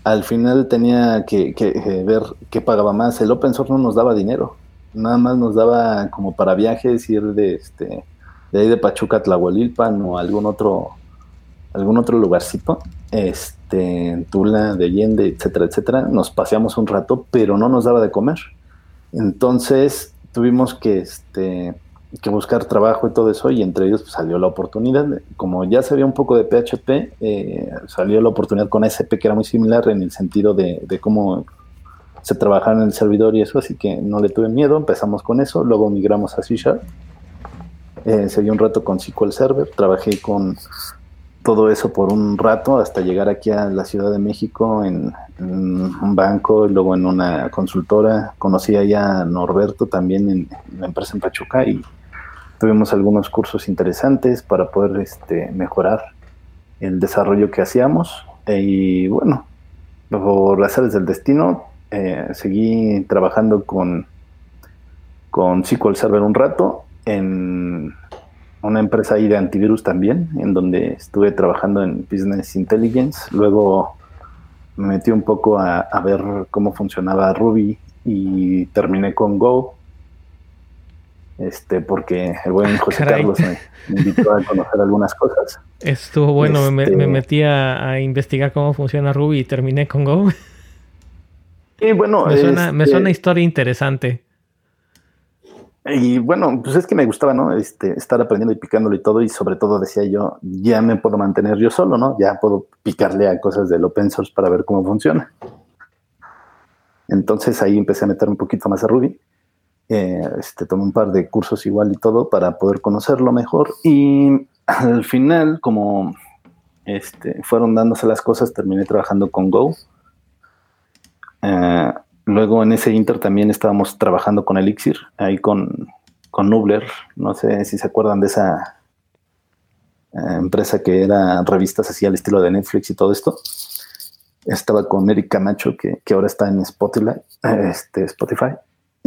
Al final tenía que, eh, ver qué pagaba más. El open source no nos daba dinero nada más nos daba como para viajes ir de este de ahí de Pachuca a Tlahualilpan o algún otro algún otro lugarcito, este, Tula, de Allende, etcétera, etcétera, nos paseamos un rato, pero no nos daba de comer. Entonces tuvimos que, este, que buscar trabajo y todo eso, y entre ellos pues, salió la oportunidad. Como ya sabía un poco de PHP, eh, salió la oportunidad con SP, que era muy similar en el sentido de, cómo se trabajaba en el servidor y eso, así que no le tuve miedo, empezamos con eso, luego migramos a C Sharp, eh, seguí un rato con SQL Server, trabajé con todo eso por un rato hasta llegar aquí a la Ciudad de México en, un banco y luego en una consultora. Conocí allá a Norberto también en, la empresa en Pachuca y tuvimos algunos cursos interesantes para poder este, mejorar el desarrollo que hacíamos. Y bueno, por las del destino eh, seguí trabajando con, con SQL Server un rato en una empresa ahí de antivirus también, en donde estuve trabajando en Business Intelligence. Luego me metí un poco a, ver cómo funcionaba Ruby y terminé con Go. Este, porque el buen José Carlos me, invitó a conocer algunas cosas. Estuvo bueno, me, me, este metí a investigar cómo funciona Ruby y terminé con Go. Y bueno, me suena, me suena este, historia interesante. Y bueno, pues es que me gustaba, ¿no? Este, estar aprendiendo y picándolo y todo, y sobre todo decía yo, ya me puedo mantener yo solo, ¿no? Ya puedo picarle a cosas del open source para ver cómo funciona. Entonces ahí empecé a meter un poquito más a Ruby. Eh, este, tomé un par de cursos igual y todo para poder conocerlo mejor. Y al final, como este, fueron dándose las cosas, terminé trabajando con Go eh, luego en ese Inter también estábamos trabajando con Elixir, ahí con, con Nubler. No sé si se acuerdan de esa eh, empresa que era revistas así al estilo de Netflix y todo esto. Estaba con Eric Camacho, que, ahora está en Spotify, este, Spotify.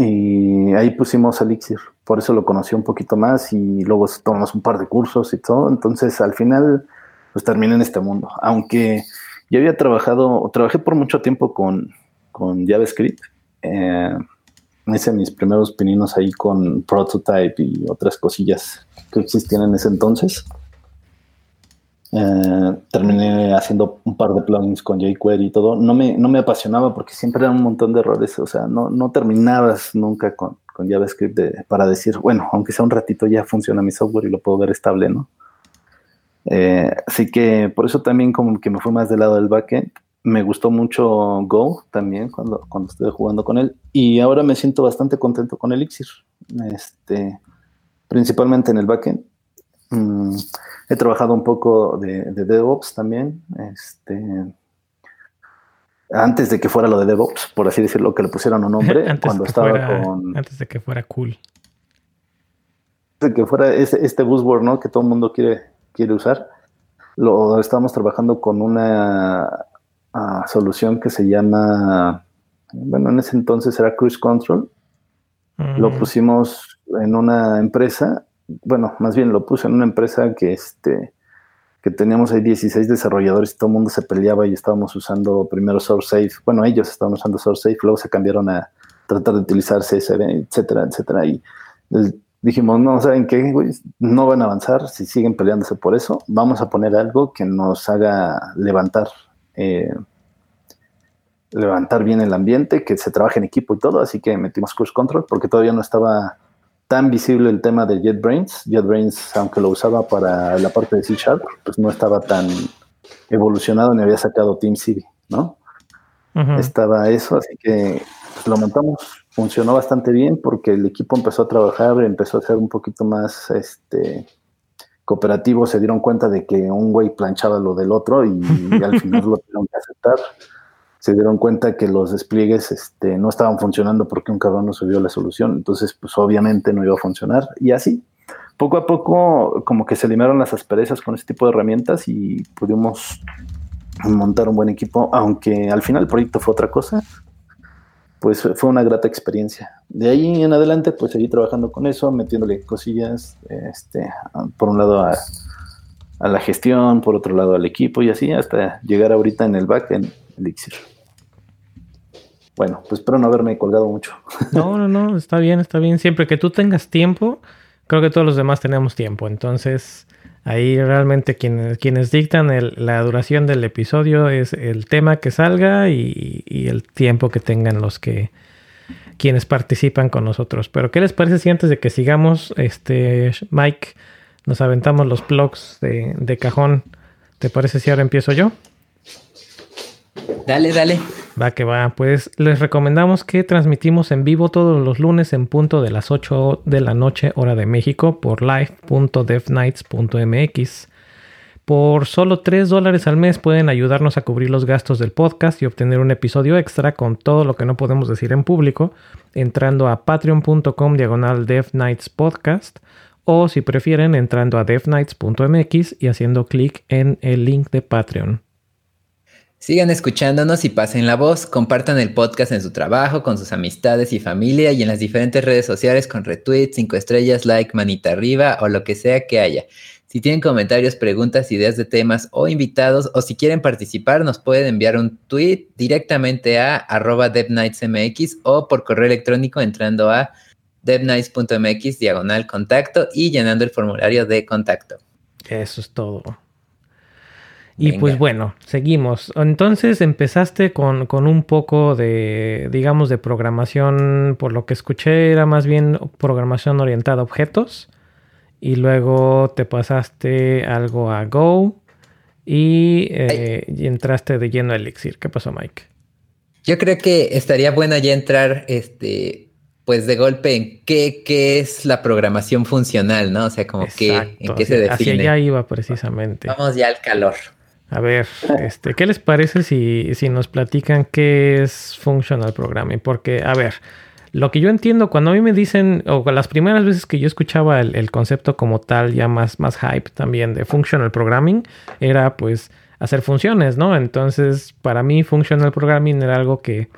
Y ahí pusimos Elixir. Por eso lo conocí un poquito más y luego tomamos un par de cursos y todo. Entonces al final, pues terminé en este mundo. Aunque yo había trabajado, trabajé por mucho tiempo con, con JavaScript. Eh, hice mis primeros pininos ahí con Prototype y otras cosillas que existían en ese entonces. Eh, terminé haciendo un par de plugins con jQuery y todo. No me, no me apasionaba porque siempre eran un montón de errores. O sea, no, no terminabas nunca con, con JavaScript para decir, bueno, aunque sea un ratito ya funciona mi software y lo puedo ver estable, ¿no? Eh, así que por eso también como que me fui más del lado del backend me gustó mucho Go también cuando, cuando estuve jugando con él. Y ahora me siento bastante contento con Elixir. Este, principalmente en el backend. Mm, he trabajado un poco de, DevOps también. Este, antes de que fuera lo de DevOps, por así decirlo, que le pusieran un nombre. cuando estaba con. Antes de que fuera cool. Antes de que fuera este, este buzzword, ¿no? Que todo el mundo quiere, quiere usar. Lo estábamos trabajando con una solución que se llama, bueno, en ese entonces era Cruise Control. Lo pusimos en una empresa, bueno, más bien lo puse en una empresa que este que teníamos ahí 16 desarrolladores y todo el mundo se peleaba y estábamos usando primero SourceSafe. Bueno, ellos estaban usando SourceSafe, luego se cambiaron a tratar de utilizar CSV, etcétera, etcétera. Y dijimos, no, ¿saben qué? No van a avanzar si siguen peleándose por eso. Vamos a poner algo que nos haga levantar, eh, levantar bien el ambiente, que se trabaje en equipo y todo. Así que metimos Curse Control porque todavía no estaba tan visible el tema de JetBrains. JetBrains, aunque lo usaba para la parte de C Sharp, pues no estaba tan evolucionado ni había sacado TeamCity, ¿no? Estaba eso, así que pues, lo montamos funcionó bastante bien porque el equipo empezó a trabajar, empezó a ser un poquito más este, cooperativo, se dieron cuenta de que un güey planchaba lo del otro y, al final lo tuvieron que aceptar. Se dieron cuenta que los despliegues este, no estaban funcionando porque un cabrón no subió la solución, entonces pues obviamente no iba a funcionar y así. Poco a poco como que se eliminaron las asperezas con este tipo de herramientas y pudimos montar un buen equipo, aunque al final el proyecto fue otra cosa, pues fue una grata experiencia. De ahí en adelante, pues seguí trabajando con eso, metiéndole cosillas, este, por un lado a, la gestión, por otro lado al equipo y así hasta llegar ahorita en el back en Elixir. Bueno, pues espero no haberme colgado mucho. No, no, no, está bien, está bien. Siempre que tú tengas tiempo, creo que todos los demás tenemos tiempo. Entonces, Ahí realmente quienes, quienes dictan la duración del episodio es el tema que salga y, el tiempo que tengan los que quienes participan con nosotros. Pero ¿qué les parece si antes de que sigamos, este Mike, nos aventamos los blogs de, de cajón? ¿Te parece si ahora empiezo yo? Dale, dale. Va que va. Pues les recomendamos que transmitimos en vivo todos los lunes en punto de las 8 de la noche, hora de México, por live.devnights.mx. Por solo 3 dólares al mes pueden ayudarnos a cubrir los gastos del podcast y obtener un episodio extra con todo lo que no podemos decir en público, entrando a patreon.com diagonal Podcast o si prefieren entrando a devnights.mx y haciendo clic en el link de Patreon. Sigan escuchándonos y pasen la voz. Compartan el podcast en su trabajo, con sus amistades y familia y en las diferentes redes sociales con retweets, 5 estrellas, like, manita arriba o lo que sea que haya. Si tienen comentarios, preguntas, ideas de temas o invitados o si quieren participar, nos pueden enviar un tweet directamente a arroba o por correo electrónico entrando a devnights.mx diagonal contacto y llenando el formulario de contacto. Eso es todo. Y pues bueno, seguimos. Entonces empezaste con, un poco de, digamos, de programación, por lo que escuché, era más bien programación orientada a objetos. Y luego te pasaste algo a Go y, eh, entraste de lleno a Elixir. ¿Qué pasó, Mike? Yo creo que estaría bueno ya entrar, este, pues de golpe en qué, qué es la programación funcional, ¿no? O sea, como qué, en qué se define. Hacia allá iba precisamente. Vamos ya al calor. A ver, este, ¿qué les parece si, si nos platican qué es Functional Programming? Porque, a ver, lo que yo entiendo cuando a mí me dicen, o las primeras veces que yo escuchaba el, concepto como tal, ya más, más hype también de Functional Programming, era pues hacer funciones, ¿no? Entonces, para mí Functional Programming era algo que,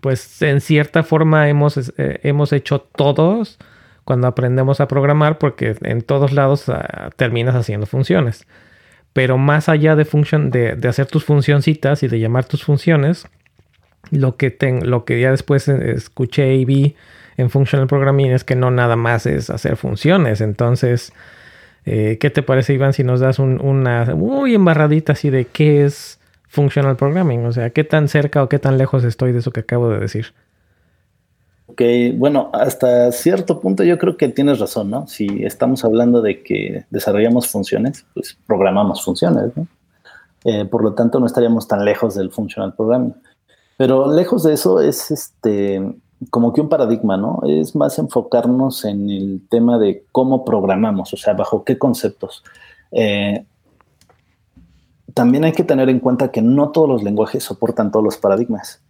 pues, en cierta forma hemos, eh, hemos hecho todos cuando aprendemos a programar, porque en todos lados ah, terminas haciendo funciones. Pero más allá de, función, de, hacer tus funcioncitas y de llamar tus funciones, lo que, lo que ya después escuché y vi en Functional Programming es que no nada más es hacer funciones. Entonces, eh, ¿qué te parece, Iván, si nos das una muy embarradita así de qué es Functional Programming? O sea, ¿qué tan cerca o qué tan lejos estoy de eso que acabo de decir? Que bueno, hasta cierto punto yo creo que tienes razón, ¿no? Si estamos hablando de que desarrollamos funciones, pues programamos funciones, ¿no? Eh, por lo tanto, no estaríamos tan lejos del functional programming. Pero lejos de eso es este como que un paradigma, ¿no? Es más enfocarnos en el tema de cómo programamos, o sea, bajo qué conceptos. Eh, también hay que tener en cuenta que no todos los lenguajes soportan todos los paradigmas.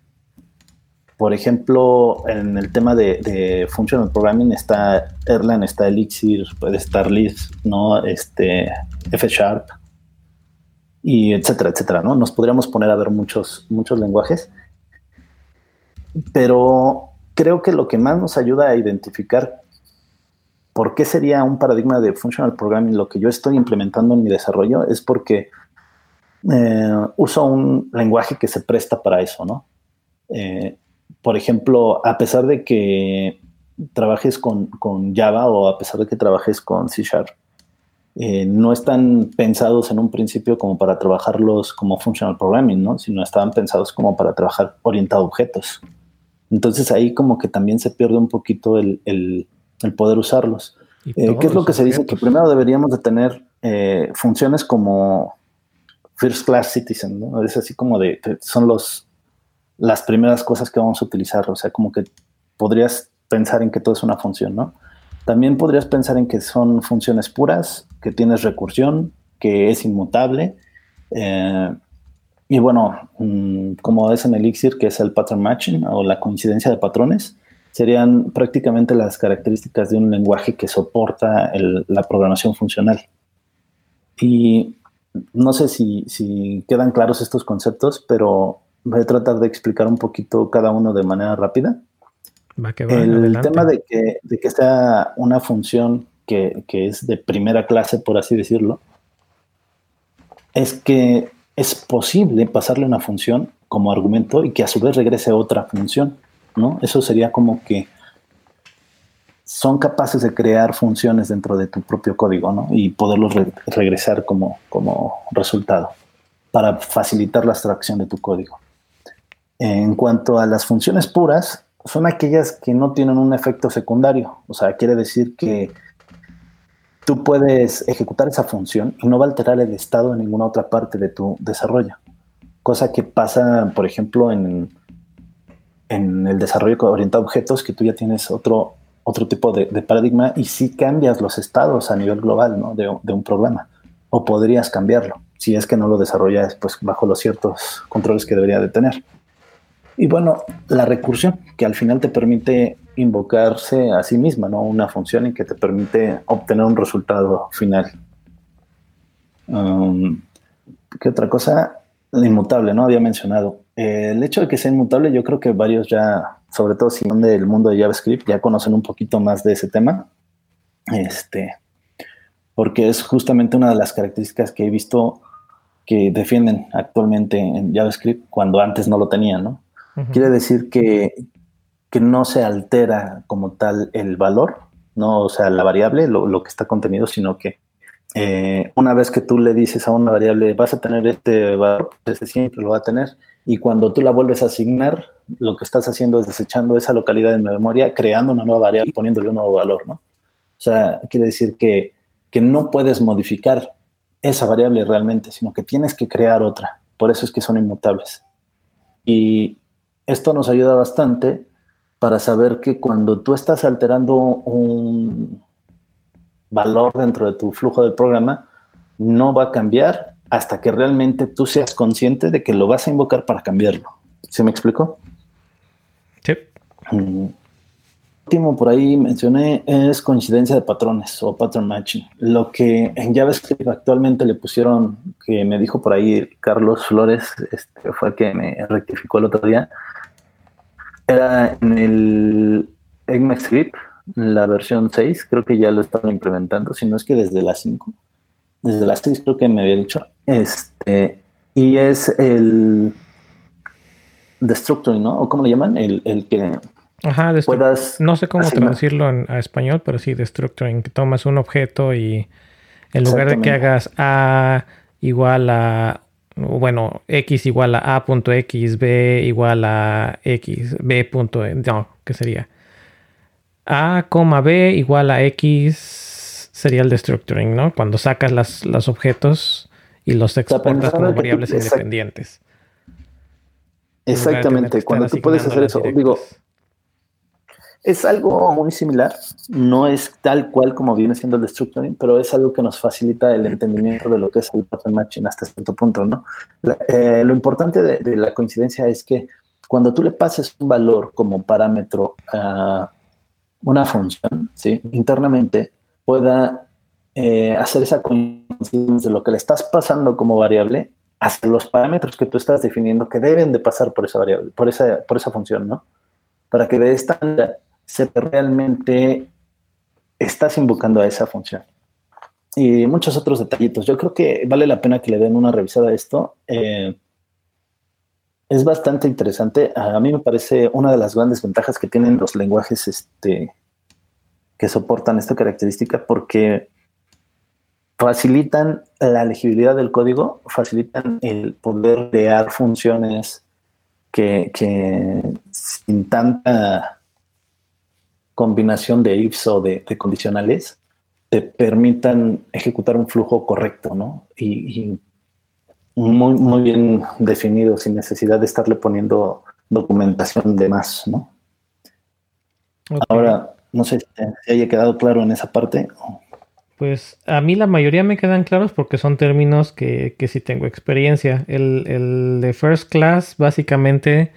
Por ejemplo, en el tema de, functional programming está Erlang, está Elixir, puede estar Lisp, ¿no? Este, F Sharp, y etcétera, etcétera, ¿no? Nos podríamos poner a ver muchos, muchos lenguajes, pero creo que lo que más nos ayuda a identificar ¿por qué sería un paradigma de functional programming lo que yo estoy implementando en mi desarrollo? Es porque eh, uso un lenguaje que se presta para eso, ¿no? Eh, por ejemplo, a pesar de que trabajes con, Java o a pesar de que trabajes con C Sharp, eh, no están pensados en un principio como para trabajarlos como functional programming, ¿no? Sino estaban pensados como para trabajar orientado a objetos. Entonces ahí como que también se pierde un poquito el, poder usarlos. Eh, ¿Qué es lo que se dice? Que primero deberíamos de tener eh, funciones como first class citizen, ¿no? Es así como de, son los, las primeras cosas que vamos a utilizar, o sea, como que podrías pensar en que todo es una función, ¿no? También podrías pensar en que son funciones puras, que tienes recursión, que es inmutable. Eh, y bueno, mm, como es en Elixir, que es el pattern matching o la coincidencia de patrones, serían prácticamente las características de un lenguaje que soporta la programación funcional. Y no sé si, si, quedan claros estos conceptos, pero voy a tratar de explicar un poquito cada uno de manera rápida. el tema de que, de que sea una función que, que es de primera clase, por así decirlo, es que es posible pasarle una función como argumento y que a su vez regrese otra función, ¿no? Eso sería como que son capaces de crear funciones dentro de tu propio código, ¿no? Y poderlos regresar como, como resultado para facilitar la abstracción de tu código. En cuanto a las funciones puras, son aquellas que no tienen un efecto secundario. O sea, quiere decir que tú puedes ejecutar esa función y no va a alterar el estado en ninguna otra parte de tu desarrollo. Cosa que pasa, por ejemplo, en, el desarrollo orientado a objetos, que tú ya tienes otro, otro tipo de, paradigma y sí cambias los estados a nivel global ¿no? de, de, un programa. O podrías cambiarlo si es que no lo desarrollas pues, bajo los ciertos controles que debería de tener. Y bueno, la recursión, que al final te permite invocarse a sí misma, ¿no? Una función y que te permite obtener un resultado final. Um, ¿Qué otra cosa? La inmutable, ¿no? Había mencionado. el hecho de que sea inmutable, yo creo que varios ya, sobre todo si son del mundo de JavaScript, ya conocen un poquito más de ese tema. Este, porque es justamente una de las características que he visto que defienden actualmente en JavaScript cuando antes no lo tenían, ¿no? Quiere decir que, que no se altera como tal el valor, no, o sea, la variable, lo, que está contenido, sino que eh, una vez que tú le dices a una variable, vas a tener este valor, ese siempre lo va a tener, y cuando tú la vuelves a asignar, lo que estás haciendo es desechando esa localidad en memoria, creando una nueva variable y poniéndole un nuevo valor, ¿no? O sea, quiere decir que, que no puedes modificar esa variable realmente, sino que tienes que crear otra. Por eso es que son inmutables. Y esto nos ayuda bastante para saber que cuando tú estás alterando un valor dentro de tu flujo del programa, no va a cambiar hasta que realmente tú seas consciente de que lo vas a invocar para cambiarlo. ¿Se me explicó? Sí. Mm. Último por ahí mencioné es coincidencia de patrones o pattern matching. Lo que en JavaScript actualmente le pusieron, que me dijo por ahí Carlos Flores, este, fue el que me rectificó el otro día, era en el ECMAScript, la versión 6, creo que ya lo estaban implementando, si no es que desde la 5. Desde la 6 creo que me había dicho. Este, y es el destructoring, ¿no? ¿O cómo le llaman? El, el que Ajá, puedas no sé cómo traducirlo en, a español, pero sí, destructoring, que tomas un objeto y en lugar de que hagas A igual a bueno, x igual a a.x, b igual a x, b. no, ¿qué sería? a, b igual a x sería el destructuring, ¿no? Cuando sacas las, los objetos y los exportas como variables independientes. Exactamente, cuando tú puedes hacer eso, digo, es algo muy similar, no es tal cual como viene siendo el destructoring, pero es algo que nos facilita el entendimiento de lo que es el pattern matching hasta cierto punto, ¿no? Eh, lo importante de, la coincidencia es que cuando tú le pases un valor como parámetro a una función, ¿sí? Internamente pueda eh, hacer esa coincidencia de lo que le estás pasando como variable hacia los parámetros que tú estás definiendo que deben de pasar por esa variable, por esa, por esa función, ¿no? Para que de esta manera se realmente estás invocando a esa función. Y muchos otros detallitos. Yo creo que vale la pena que le den una revisada a esto. Eh, es bastante interesante. A mí me parece una de las grandes ventajas que tienen los lenguajes este, que soportan esta característica porque facilitan la legibilidad del código, facilitan el poder crear funciones que, que sin tanta combinación de ifs o de, condicionales te permitan ejecutar un flujo correcto, ¿no? Y, muy, muy bien definido, sin necesidad de estarle poniendo documentación de más, ¿no? Ahora, no sé si haya quedado claro en esa parte. Pues a mí la mayoría me quedan claros porque son términos que, que sí tengo experiencia. El, el de First Class básicamente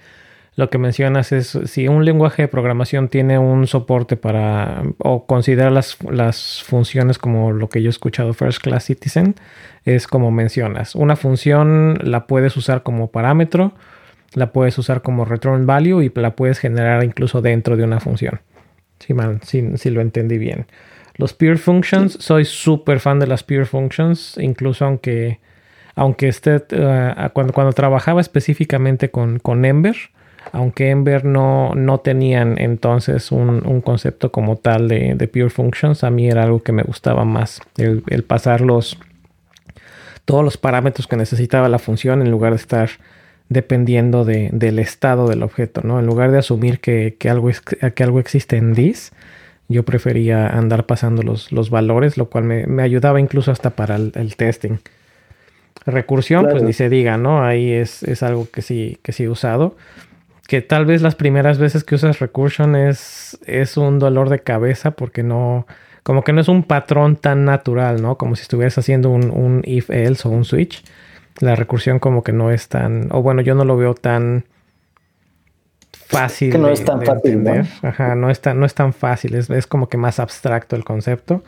lo que mencionas es si un lenguaje de programación tiene un soporte para o considera las, las funciones como lo que yo he escuchado First Class Citizen, es como mencionas. Una función la puedes usar como parámetro, la puedes usar como return value y la puedes generar incluso dentro de una función. Si, man, si, lo entendí bien. Los peer functions, soy súper fan de las peer functions, incluso aunque, aunque esté, eh, cuando, cuando trabajaba específicamente con, con Ember, aunque Ember no, no tenían entonces un, concepto como tal de, Pure Functions, a mí era algo que me gustaba más, el, pasar los, todos los parámetros que necesitaba la función en lugar de estar dependiendo del estado del objeto, ¿no? En lugar de asumir que, algo, que algo existe en this, yo prefería andar pasando los, los valores, lo cual me, ayudaba incluso hasta para el, testing. Recursión, pues ni se diga, ¿no? Ahí es, es, algo que sí, que sí he usado que tal vez las primeras veces que usas recursion es, es un dolor de cabeza porque no, como que no es un patrón tan natural, ¿no? Como si estuvieras haciendo un, un if else o un switch. La recursión como que no es tan, o bueno, yo no lo veo tan fácil. Que no es tan fácil. ¿no? Ajá, no es tan, no es tan fácil, es, es como que más abstracto el concepto.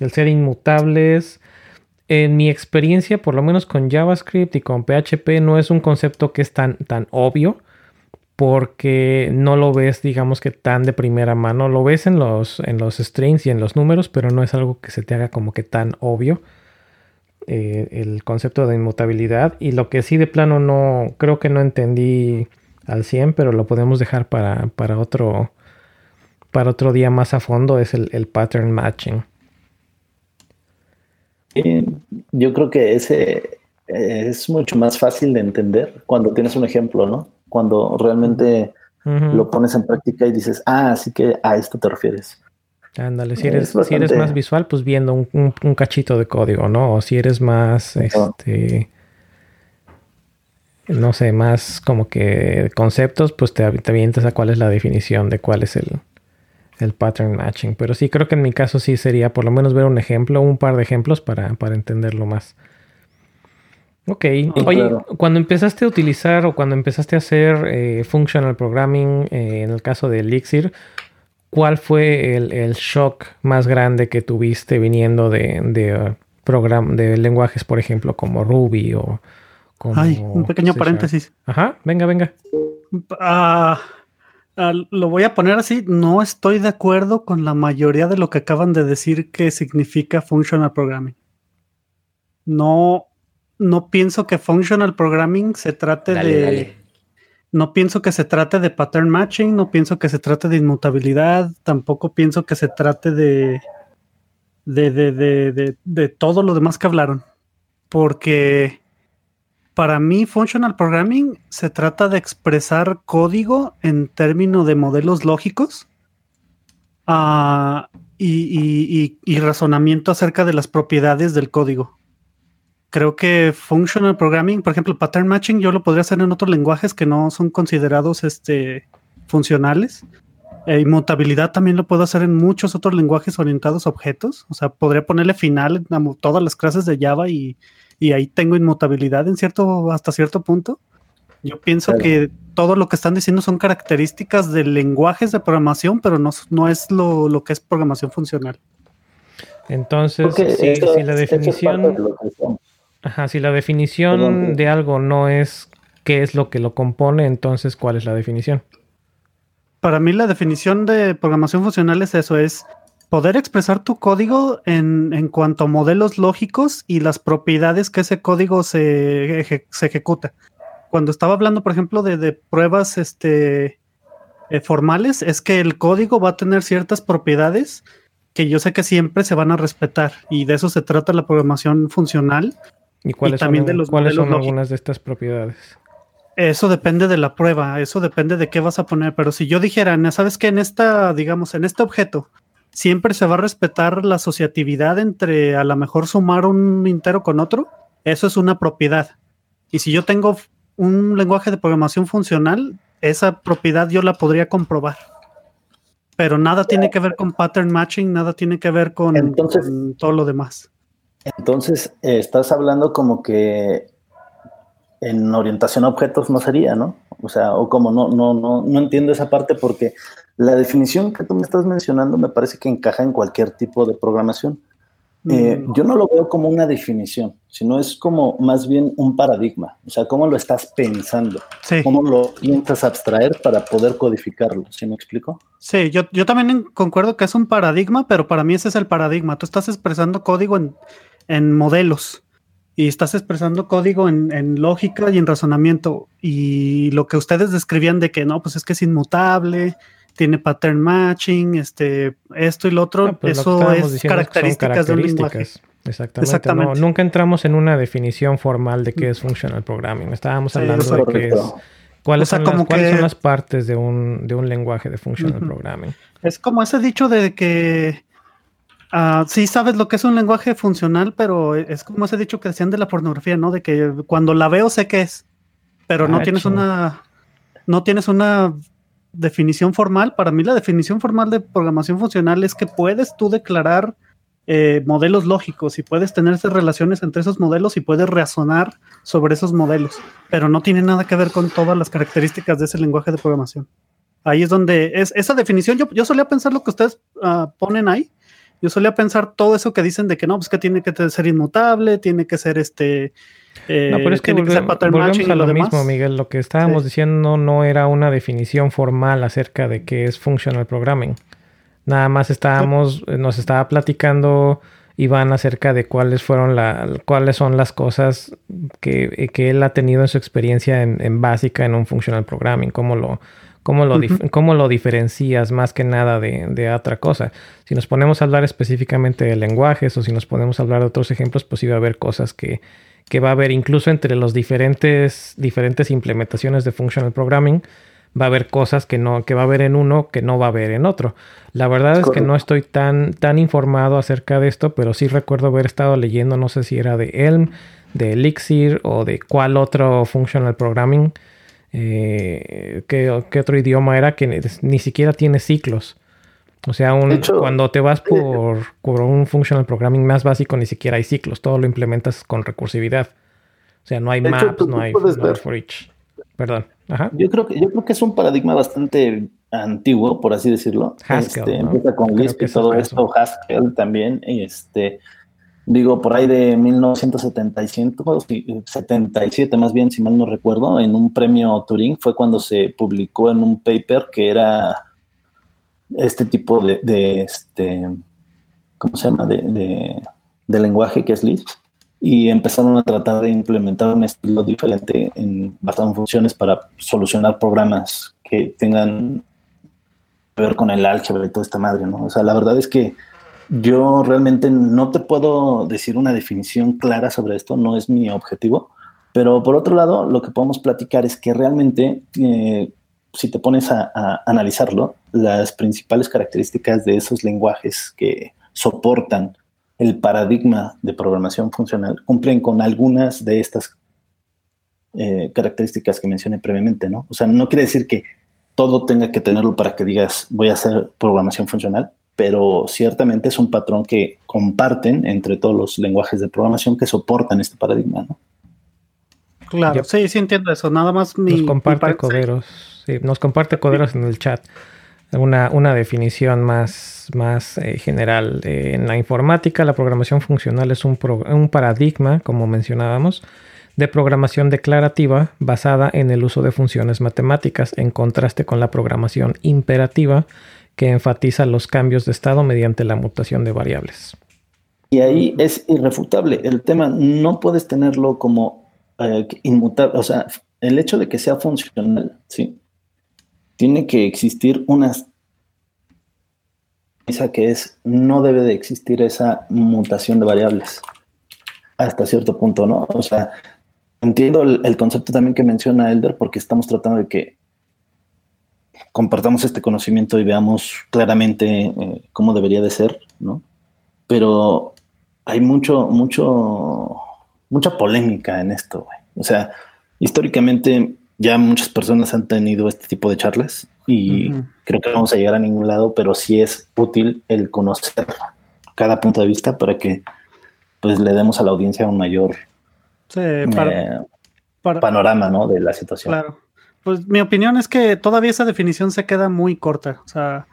El ser inmutables, en mi experiencia, por lo menos con JavaScript y con PHP, no es un concepto que es tan, tan obvio porque no lo ves, digamos que tan de primera mano. Lo ves en los, en los strings y en los números, pero no es algo que se te haga como que tan obvio. Eh, el concepto de inmutabilidad. Y lo que sí de plano no, creo que no entendí al 100, pero lo podemos dejar para, para otro, para otro día más a fondo, es el, pattern matching. yo creo que ese es mucho más fácil de entender cuando tienes un ejemplo, ¿no? Cuando realmente lo pones en práctica y dices, ah, así que a esto te refieres. Ándale, si eres, si eres más visual, pues viendo un, cachito de código, ¿no? O si eres más, este, no sé, más como que conceptos, pues te, te avientas a cuál es la definición de cuál es el, el pattern matching. Pero sí, creo que en mi caso sí sería por lo menos ver un ejemplo, un par de ejemplos para, para entenderlo más. Ok. Oye, cuando empezaste a utilizar o cuando empezaste a hacer eh, functional programming, eh, en el caso de Elixir, ¿cuál fue el, shock más grande que tuviste viniendo de, de, uh, de lenguajes, por ejemplo, como Ruby o como... Ay, un pequeño paréntesis. Ajá, venga, venga. Ah, ah, lo voy a poner así, no estoy de acuerdo con la mayoría de lo que acaban de decir que significa functional programming. No, no pienso que functional programming se trate de. No pienso que se trate de pattern matching, no pienso que se trate de inmutabilidad, tampoco pienso que se trate de. de, de, de, de todo lo demás que hablaron. Porque para mí, functional programming se trata de expresar código en términos de modelos lógicos ah, y, y, razonamiento acerca de las propiedades del código creo que functional programming, por ejemplo, pattern matching, yo lo podría hacer en otros lenguajes que no son considerados este, funcionales. E inmutabilidad también lo puedo hacer en muchos otros lenguajes orientados a objetos. O sea, podría ponerle final a todas las clases de Java y, ahí tengo inmutabilidad en cierto, hasta cierto punto. Yo pienso que todo lo que están diciendo son características de lenguajes de programación, pero no, no es lo, que es programación funcional. Entonces, si, la definición... Ajá, si la definición de algo no es qué es lo que lo compone, entonces ¿cuál es la definición? Para mí la definición de programación funcional es eso, es poder expresar tu código en, en, cuanto a modelos lógicos y las propiedades que ese código se, se ejecuta. Cuando estaba hablando, por ejemplo, de, de pruebas este, eh, formales, es que el código va a tener ciertas propiedades que yo sé que siempre se van a respetar y de eso se trata la programación funcional. ¿Y cuáles también son, de los cuáles son algunas de estas propiedades? Eso depende de la prueba, eso depende de qué vas a poner, pero si yo dijera, ¿sabes que En esta, digamos, en este objeto, siempre se va a respetar la asociatividad entre a lo mejor sumar un entero con otro, eso es una propiedad. Y si yo tengo un lenguaje de programación funcional, esa propiedad yo la podría comprobar. Pero nada tiene que ver con pattern matching, nada tiene que ver con, entonces, todo lo demás. Entonces, eh, estás hablando como que en orientación a objetos no sería, ¿no? O sea, o como no, no, no, no entiendo esa parte porque la definición que tú me estás mencionando me parece que encaja en cualquier tipo de programación. Eh, mm. yo no lo veo como una definición, sino es como más bien un paradigma. O sea, cómo lo estás pensando, cómo lo piensas abstraer para poder codificarlo. ¿Sí me explico? Sí, yo, yo también concuerdo que es un paradigma, pero para mí ese es el paradigma. Tú estás expresando código en, en modelos y estás expresando código en, en, lógica y en razonamiento. Y lo que ustedes describían de que no, pues es que es inmutable, tiene pattern matching, este, esto y lo otro, pues eso es características, de un lenguaje. Exactamente. nunca entramos en una definición formal de qué es functional programming. Estábamos hablando de qué es. ¿Cuáles, son, las, partes de un, de un lenguaje de functional programming? Es como ese dicho de que uh, sí sabes lo que es un lenguaje funcional, pero es como ese dicho que decían de la pornografía, ¿no? De que cuando la veo sé qué es, pero no ah, tienes una no tienes una definición formal, para mí la definición formal de programación funcional es que puedes tú declarar eh, modelos lógicos y puedes tener esas relaciones entre esos modelos y puedes razonar sobre esos modelos, pero no tiene nada que ver con todas las características de ese lenguaje de programación. Ahí es donde es esa definición. Yo, yo solía pensar lo que ustedes uh, ponen ahí. Yo solía pensar todo eso que dicen de que no, pues que tiene que ser inmutable, tiene que ser este eh, no, pero es que, volvemos a lo, mismo, Miguel. Lo que estábamos diciendo no era una definición formal acerca de qué es functional programming. Nada más estábamos, nos estaba platicando Iván acerca de cuáles fueron la, cuáles son las cosas que, que él ha tenido en su experiencia en, básica en un functional programming, cómo lo, cómo lo, cómo lo diferencias más que nada de, de, otra cosa. Si nos ponemos a hablar específicamente de lenguajes o si nos ponemos a hablar de otros ejemplos, pues iba a haber cosas que, que va a haber incluso entre los diferentes, diferentes implementaciones de functional programming, va a haber cosas que no, que va a haber en uno que no va a haber en otro. La verdad es, que no estoy tan, tan informado acerca de esto, pero sí recuerdo haber estado leyendo, no sé si era de Elm, de Elixir o de cuál otro functional programming, eh, qué, otro idioma era que ni siquiera tiene ciclos. O sea, cuando te vas por, un functional programming más básico, ni siquiera hay ciclos, todo lo implementas con recursividad. O sea, no hay maps, no hay, for each. Perdón. Yo creo que yo creo que es un paradigma bastante antiguo, por así decirlo. Haskell, este, Empieza con Lisp y todo esto, Haskell también. Este, digo, por ahí de 1977, 77 más bien, si mal no recuerdo, en un premio Turing fue cuando se publicó en un paper que era este tipo de, este, ¿cómo se llama? De, lenguaje que es Lisp. Y empezaron a tratar de implementar un estilo diferente en, basado en funciones para solucionar programas que tengan que ver con el álgebra y toda esta madre, ¿no? O sea, la verdad es que yo realmente no te puedo decir una definición clara sobre esto, no es mi objetivo, pero por otro lado, lo que podemos platicar es que realmente eh, si te pones a, analizarlo, las principales características de esos lenguajes que soportan el paradigma de programación funcional cumplen con algunas de estas eh, características que mencioné previamente, ¿no? O sea, no quiere decir que todo tenga que tenerlo para que digas voy a hacer programación funcional, pero ciertamente es un patrón que comparten entre todos los lenguajes de programación que soportan este paradigma, ¿no? Claro, sí, sí entiendo eso. Nada más mi. Nos comparte Coderos. Sí, nos comparte Coderos en el chat. Una, una definición más, más eh, general. en la informática, la programación funcional es un, un paradigma, como mencionábamos, de programación declarativa basada en el uso de funciones matemáticas, en contraste con la programación imperativa, que enfatiza los cambios de estado mediante la mutación de variables. Y ahí es irrefutable. El tema no puedes tenerlo como eh, inmutable. O sea, el hecho de que sea funcional, ¿sí? Tiene que existir una que es no debe de existir esa mutación de variables hasta cierto punto, ¿no? O sea, entiendo el, concepto también que menciona Elder porque estamos tratando de que compartamos este conocimiento y veamos claramente eh, cómo debería de ser, ¿no? Pero hay mucho, mucho, mucha polémica en esto, güey. O sea, históricamente ya muchas personas han tenido este tipo de charlas y creo que no vamos a llegar a ningún lado, pero sí es útil el conocer cada punto de vista para que pues le demos a la audiencia un mayor eh, panorama ¿no? de la situación. Claro. Pues mi opinión es que todavía esa definición se queda muy corta. O sea,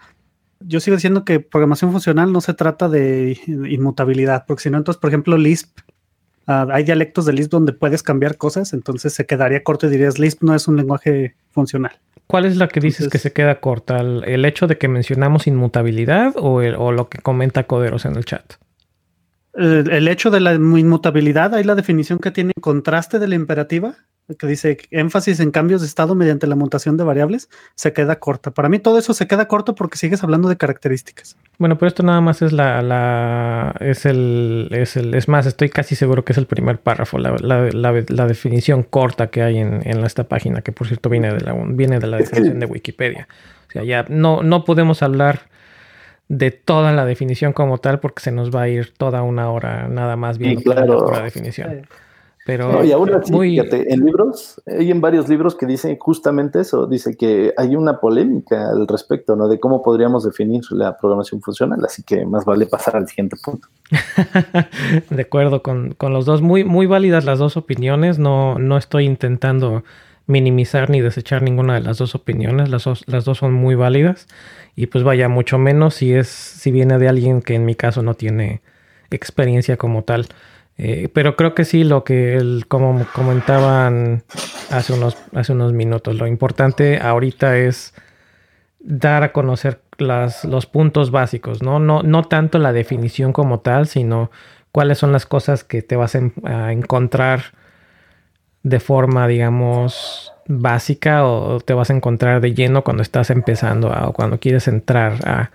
yo sigo diciendo que programación funcional no se trata de inmutabilidad, porque si no, entonces, por ejemplo, Lisp Ah, hay dialectos de Lisp donde puedes cambiar cosas, entonces se quedaría corto y dirías Lisp no es un lenguaje funcional. ¿Cuál es la que dices que se queda corta? ¿El, hecho de que mencionamos inmutabilidad o, lo que comenta Coderos en el chat? El, hecho de la inmutabilidad, hay la definición que tiene contraste de la imperativa que dice énfasis en cambios de estado mediante la mutación de variables, se queda corta. Para mí todo eso se queda corto porque sigues hablando de características. Bueno, pero esto nada más es la, la es el, es el, es más, estoy casi seguro que es el primer párrafo, la, la, definición corta que hay en, en, esta página, que por cierto viene de la, viene de la definición de Wikipedia. O sea, ya no, no podemos hablar de toda la definición como tal porque se nos va a ir toda una hora nada más viendo la definición. Pero y aún así, fíjate, en libros, hay en varios libros que dicen justamente eso, dice que hay una polémica al respecto, ¿no? De cómo podríamos definir la programación funcional, así que más vale pasar al siguiente punto. de acuerdo con, los dos, muy, muy válidas las dos opiniones, no, no estoy intentando minimizar ni desechar ninguna de las dos opiniones, las dos, las dos son muy válidas y pues vaya, mucho menos si es, si viene de alguien que en mi caso no tiene experiencia como tal. Eh, pero creo que sí, lo que el, como comentaban hace unos, hace unos minutos, lo importante ahorita es dar a conocer las, los puntos básicos, ¿no? ¿no? No tanto la definición como tal, sino cuáles son las cosas que te vas a encontrar de forma, digamos, básica o te vas a encontrar de lleno cuando estás empezando o cuando quieres entrar a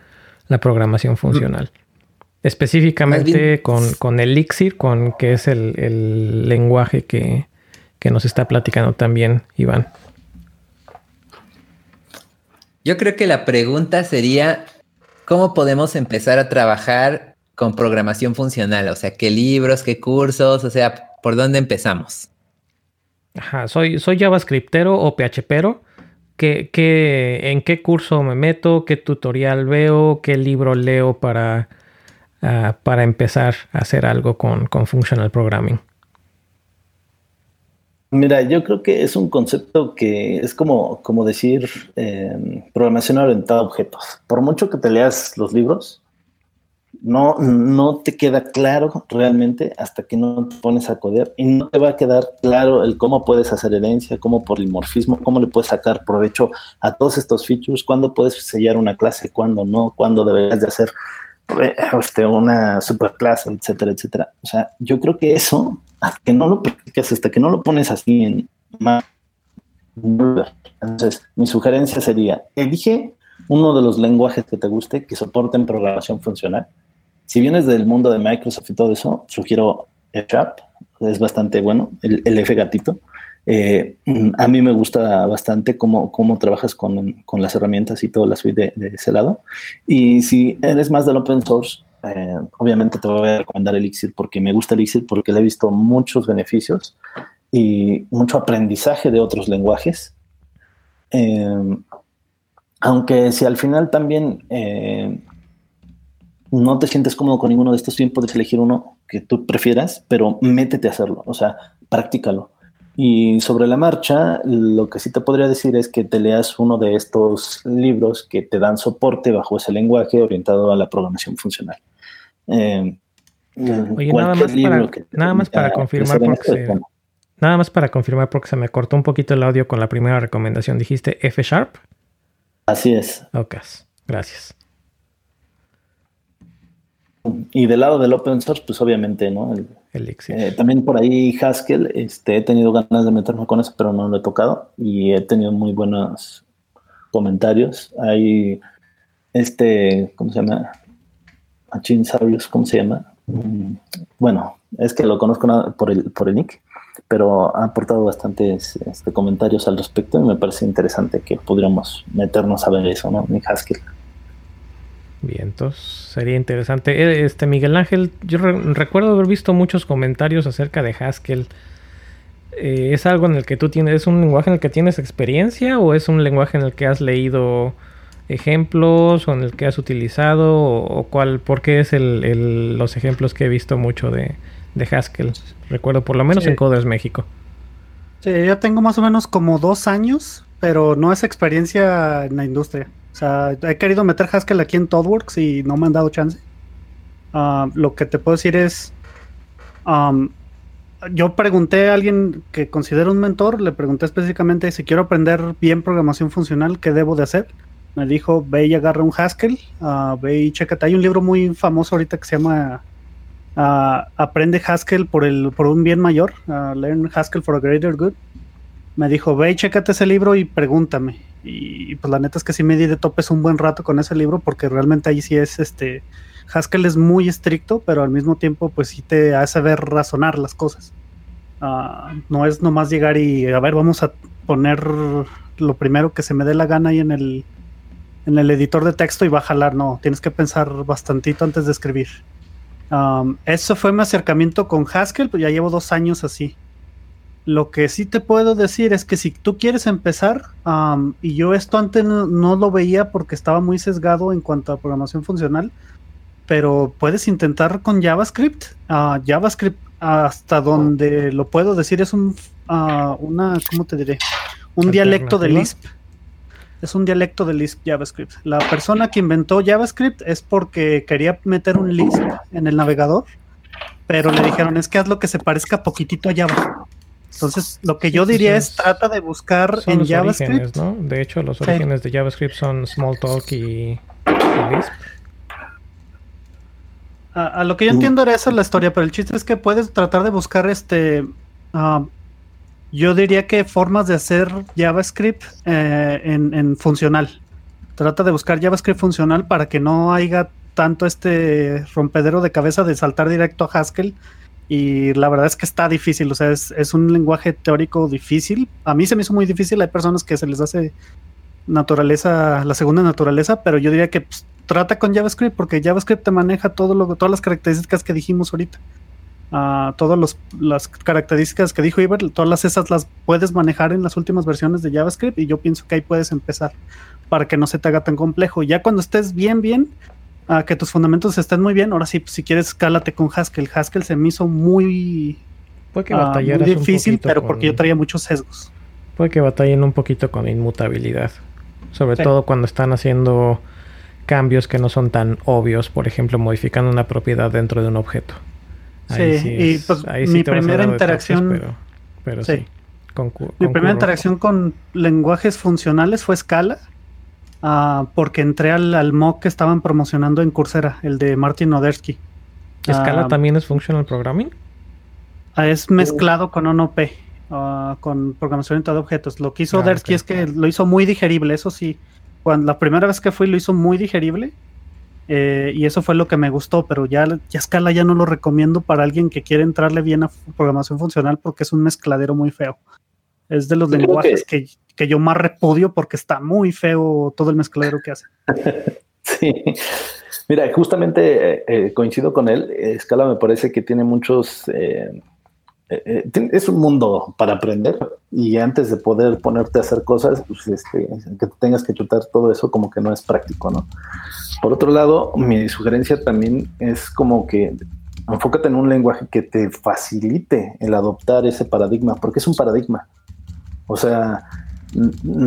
la programación funcional. Específicamente con, con, Elixir, con que es el, lenguaje que, nos está platicando también Iván. Yo creo que la pregunta sería, ¿cómo podemos empezar a trabajar con programación funcional? O sea, ¿qué libros, qué cursos? O sea, ¿por dónde empezamos? Ajá, soy, soy JavaScriptero o PHPero. ¿Qué, qué, en qué curso me meto? ¿Qué tutorial veo? ¿Qué libro leo para Ah, para empezar a hacer algo con, con Functional Programming? Mira, yo creo que es un concepto que es como, como decir em, programación orientada a objetos. Por mucho que te leas los libros, no, no te queda claro realmente hasta que no te pones a codear y no te va a quedar claro el cómo puedes hacer herencia, cómo polimorfismo, cómo le puedes sacar provecho a todos estos features, cuándo puedes sellar una clase, cuándo no, cuándo deberías de hacer este, una superclase, etcétera, etcétera. O sea, yo creo que eso, hasta que no lo practicas, hasta que no lo pones así en entonces, mi sugerencia sería, elige uno de los lenguajes que te guste, que soporten programación funcional. Si vienes del mundo de Microsoft y todo eso, sugiero F-Sharp, es bastante bueno, el F gatito. Eh, a mí me gusta bastante cómo, cómo trabajas con, con, las herramientas y toda la suite de, ese lado. Y si eres más del open source, eh, obviamente te voy a recomendar Elixir porque me gusta Elixir porque le he visto muchos beneficios y mucho aprendizaje de otros lenguajes. Eh, aunque si al final también no te sientes cómodo con ninguno de estos, bien puedes elegir uno que tú prefieras, pero métete a hacerlo, o sea, practícalo. Y sobre la marcha, lo que sí te podría decir es que te leas uno de estos libros que te dan soporte bajo ese lenguaje orientado a la programación funcional. Eh, Oye, nada más, para, nada más para confirmar porque se, nada más para confirmar porque se me cortó un poquito el audio con la primera recomendación. Dijiste F Sharp. Así es. Ok. Gracias. Y del lado del open source, pues obviamente, ¿no? Eh, también por ahí Haskell, este, he tenido ganas de meterme con eso, pero no lo he tocado y he tenido muy buenos comentarios. Hay este, ¿cómo se llama? Achin Sabios, ¿cómo se llama? Mm, bueno, es que lo conozco por el, por el nick, pero ha aportado bastantes este, comentarios al respecto y me parece interesante que pudiéramos meternos a ver eso, ¿no? Nick Haskell. Bien, entonces sería interesante. Eh, este Miguel Ángel, yo recuerdo haber visto muchos comentarios acerca de Haskell. Eh, ¿Es algo en el que tú tienes, es un lenguaje en el que tienes experiencia o es un lenguaje en el que has leído ejemplos o en el que has utilizado o, cuál, por qué es el, los ejemplos que he visto mucho de, Haskell? Recuerdo por lo menos en Coders México. Sí, ya tengo más o menos como dos años, pero no es experiencia en la industria. O sea, he querido meter Haskell aquí en ThoughtWorks y no me han dado chance. Ah, lo que te puedo decir es, yo pregunté a alguien que considero un mentor, le pregunté específicamente si quiero aprender bien programación funcional, ¿qué debo de hacer? Me dijo, ve y agarra un Haskell, uh, ve y chécate. Hay un libro muy famoso ahorita que se llama ah, Aprende Haskell por, el, por un bien mayor, Learn Haskell for a Greater Good. Me dijo, ve y chécate ese libro y pregúntame. Y pues la neta es que sí me di de topes un buen rato con ese libro porque realmente ahí sí es este Haskell es muy estricto, pero al mismo tiempo pues sí te hace ver razonar las cosas. Ah, no es nomás llegar y a ver, vamos a poner lo primero que se me dé la gana ahí en el en el editor de texto y va a jalar, no, tienes que pensar bastantito antes de escribir. eso fue mi acercamiento con Haskell, pues ya llevo dos años así. Lo que sí te puedo decir es que si tú quieres empezar, y yo esto antes no, lo veía porque estaba muy sesgado en cuanto a programación funcional, pero puedes intentar con JavaScript. Ah, JavaScript, hasta donde lo puedo decir, es un, uh, una, ¿cómo te diré? Un dialecto de Lisp. Es un dialecto de Lisp JavaScript. La persona que inventó JavaScript es porque quería meter un Lisp en el navegador, pero le dijeron es que haz lo que se parezca poquitito a Java. Entonces, lo que yo diría es trata de buscar en JavaScript. ¿no? De hecho, los orígenes de JavaScript son Smalltalk y, y Lisp. A, lo que yo entiendo era esa la historia, pero el chiste es que puedes tratar de buscar este. Ah, yo diría que formas de hacer JavaScript eh, en, funcional. Trata de buscar JavaScript funcional para que no haya tanto este rompedero de cabeza de saltar directo a Haskell y la verdad es que está difícil, o sea, es, un lenguaje teórico difícil. A mí se me hizo muy difícil, hay personas que se les hace naturaleza, la segunda naturaleza, pero yo diría que pues, trata con JavaScript porque JavaScript te maneja todo lo, todas las características que dijimos ahorita. Uh, todas las características que dijo Iber, todas esas las puedes manejar en las últimas versiones de JavaScript y yo pienso que ahí puedes empezar para que no se te haga tan complejo. Ya cuando estés bien, bien, a que tus fundamentos estén muy bien. Ahora sí, si quieres, cálate con Haskell. Haskell se me hizo muy, puede que muy difícil, pero porque yo traía muchos sesgos. Puede que batallen un poquito con inmutabilidad. Sobre todo cuando están haciendo cambios que no son tan obvios, por ejemplo, modificando una propiedad dentro de un objeto. sí, y pues mi primera interacción. pero, sí. mi primera interacción con lenguajes funcionales fue Scala Ah, porque entré al, al mock que estaban promocionando en Coursera, el de Martin Odersky. ¿Scala ah, también es Functional Programming? Ah, es mezclado con ONOP, con programación orientada a objetos. Lo que hizo Odersky es que lo hizo muy digerible, eso sí. Cuando, la primera vez que fui lo hizo muy digerible. Eh, y eso fue lo que me gustó, pero ya, ya Scala ya no lo recomiendo para alguien que quiere entrarle bien a programación funcional porque es un mezcladero muy feo. Es de los lenguajes que... que... yo más repudio porque está muy feo todo el mezcladero que hace. sí. Mira, justamente eh, eh, coincido con él. Scala me parece que tiene muchos. Eh, es un mundo para aprender y antes de poder ponerte a hacer cosas, pues este, que tengas que chutar todo eso, como que no es práctico, ¿no? Por otro lado, mi sugerencia también es como que enfócate en un lenguaje que te facilite el adoptar ese paradigma, porque es un paradigma. O sea,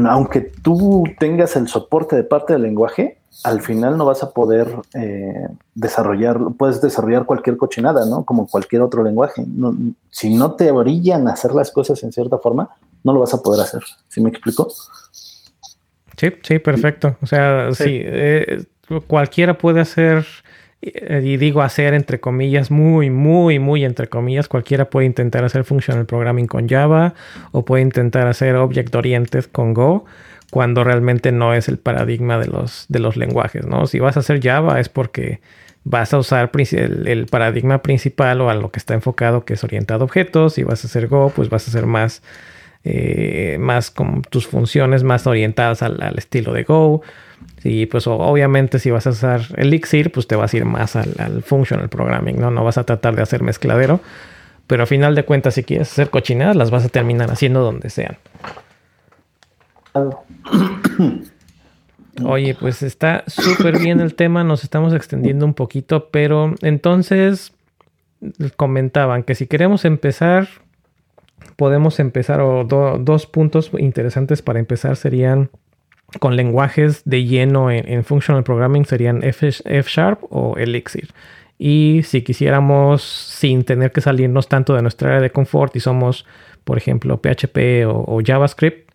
aunque tú tengas el soporte de parte del lenguaje, al final no vas a poder eh, desarrollar, puedes desarrollar cualquier cochinada, ¿no? Como cualquier otro lenguaje. si no te orillan a hacer las cosas en cierta forma, no lo vas a poder hacer. ¿Sí me explico? Sí, sí, perfecto. O sea, sí, eh, cualquiera puede hacer, eh, y digo hacer entre comillas, muy, muy, muy entre comillas, cualquiera puede intentar hacer functional programming con Java o puede intentar hacer object oriented con Go cuando realmente no es el paradigma de los, de los lenguajes, ¿no? Si vas a hacer Java es porque vas a usar el, paradigma principal o a lo que está enfocado que es orientado a objetos. Si vas a hacer Go, pues vas a hacer más, eh, más con tus funciones más orientadas al, estilo de Go. Y pues obviamente si vas a usar Elixir, pues te vas a ir más al, al, functional programming, ¿no? No vas a tratar de hacer mezcladero. Pero a final de cuentas, si quieres hacer cochinadas, las vas a terminar haciendo donde sean. Oye, pues está súper bien el tema, nos estamos extendiendo un poquito, pero entonces comentaban que si queremos empezar, podemos empezar, o dos puntos interesantes para empezar serían con lenguajes de lleno en, Functional Programming, serían F, Sharp o Elixir. Y si quisiéramos, sin tener que salirnos tanto de nuestra área de confort y somos, por ejemplo, PHP o JavaScript,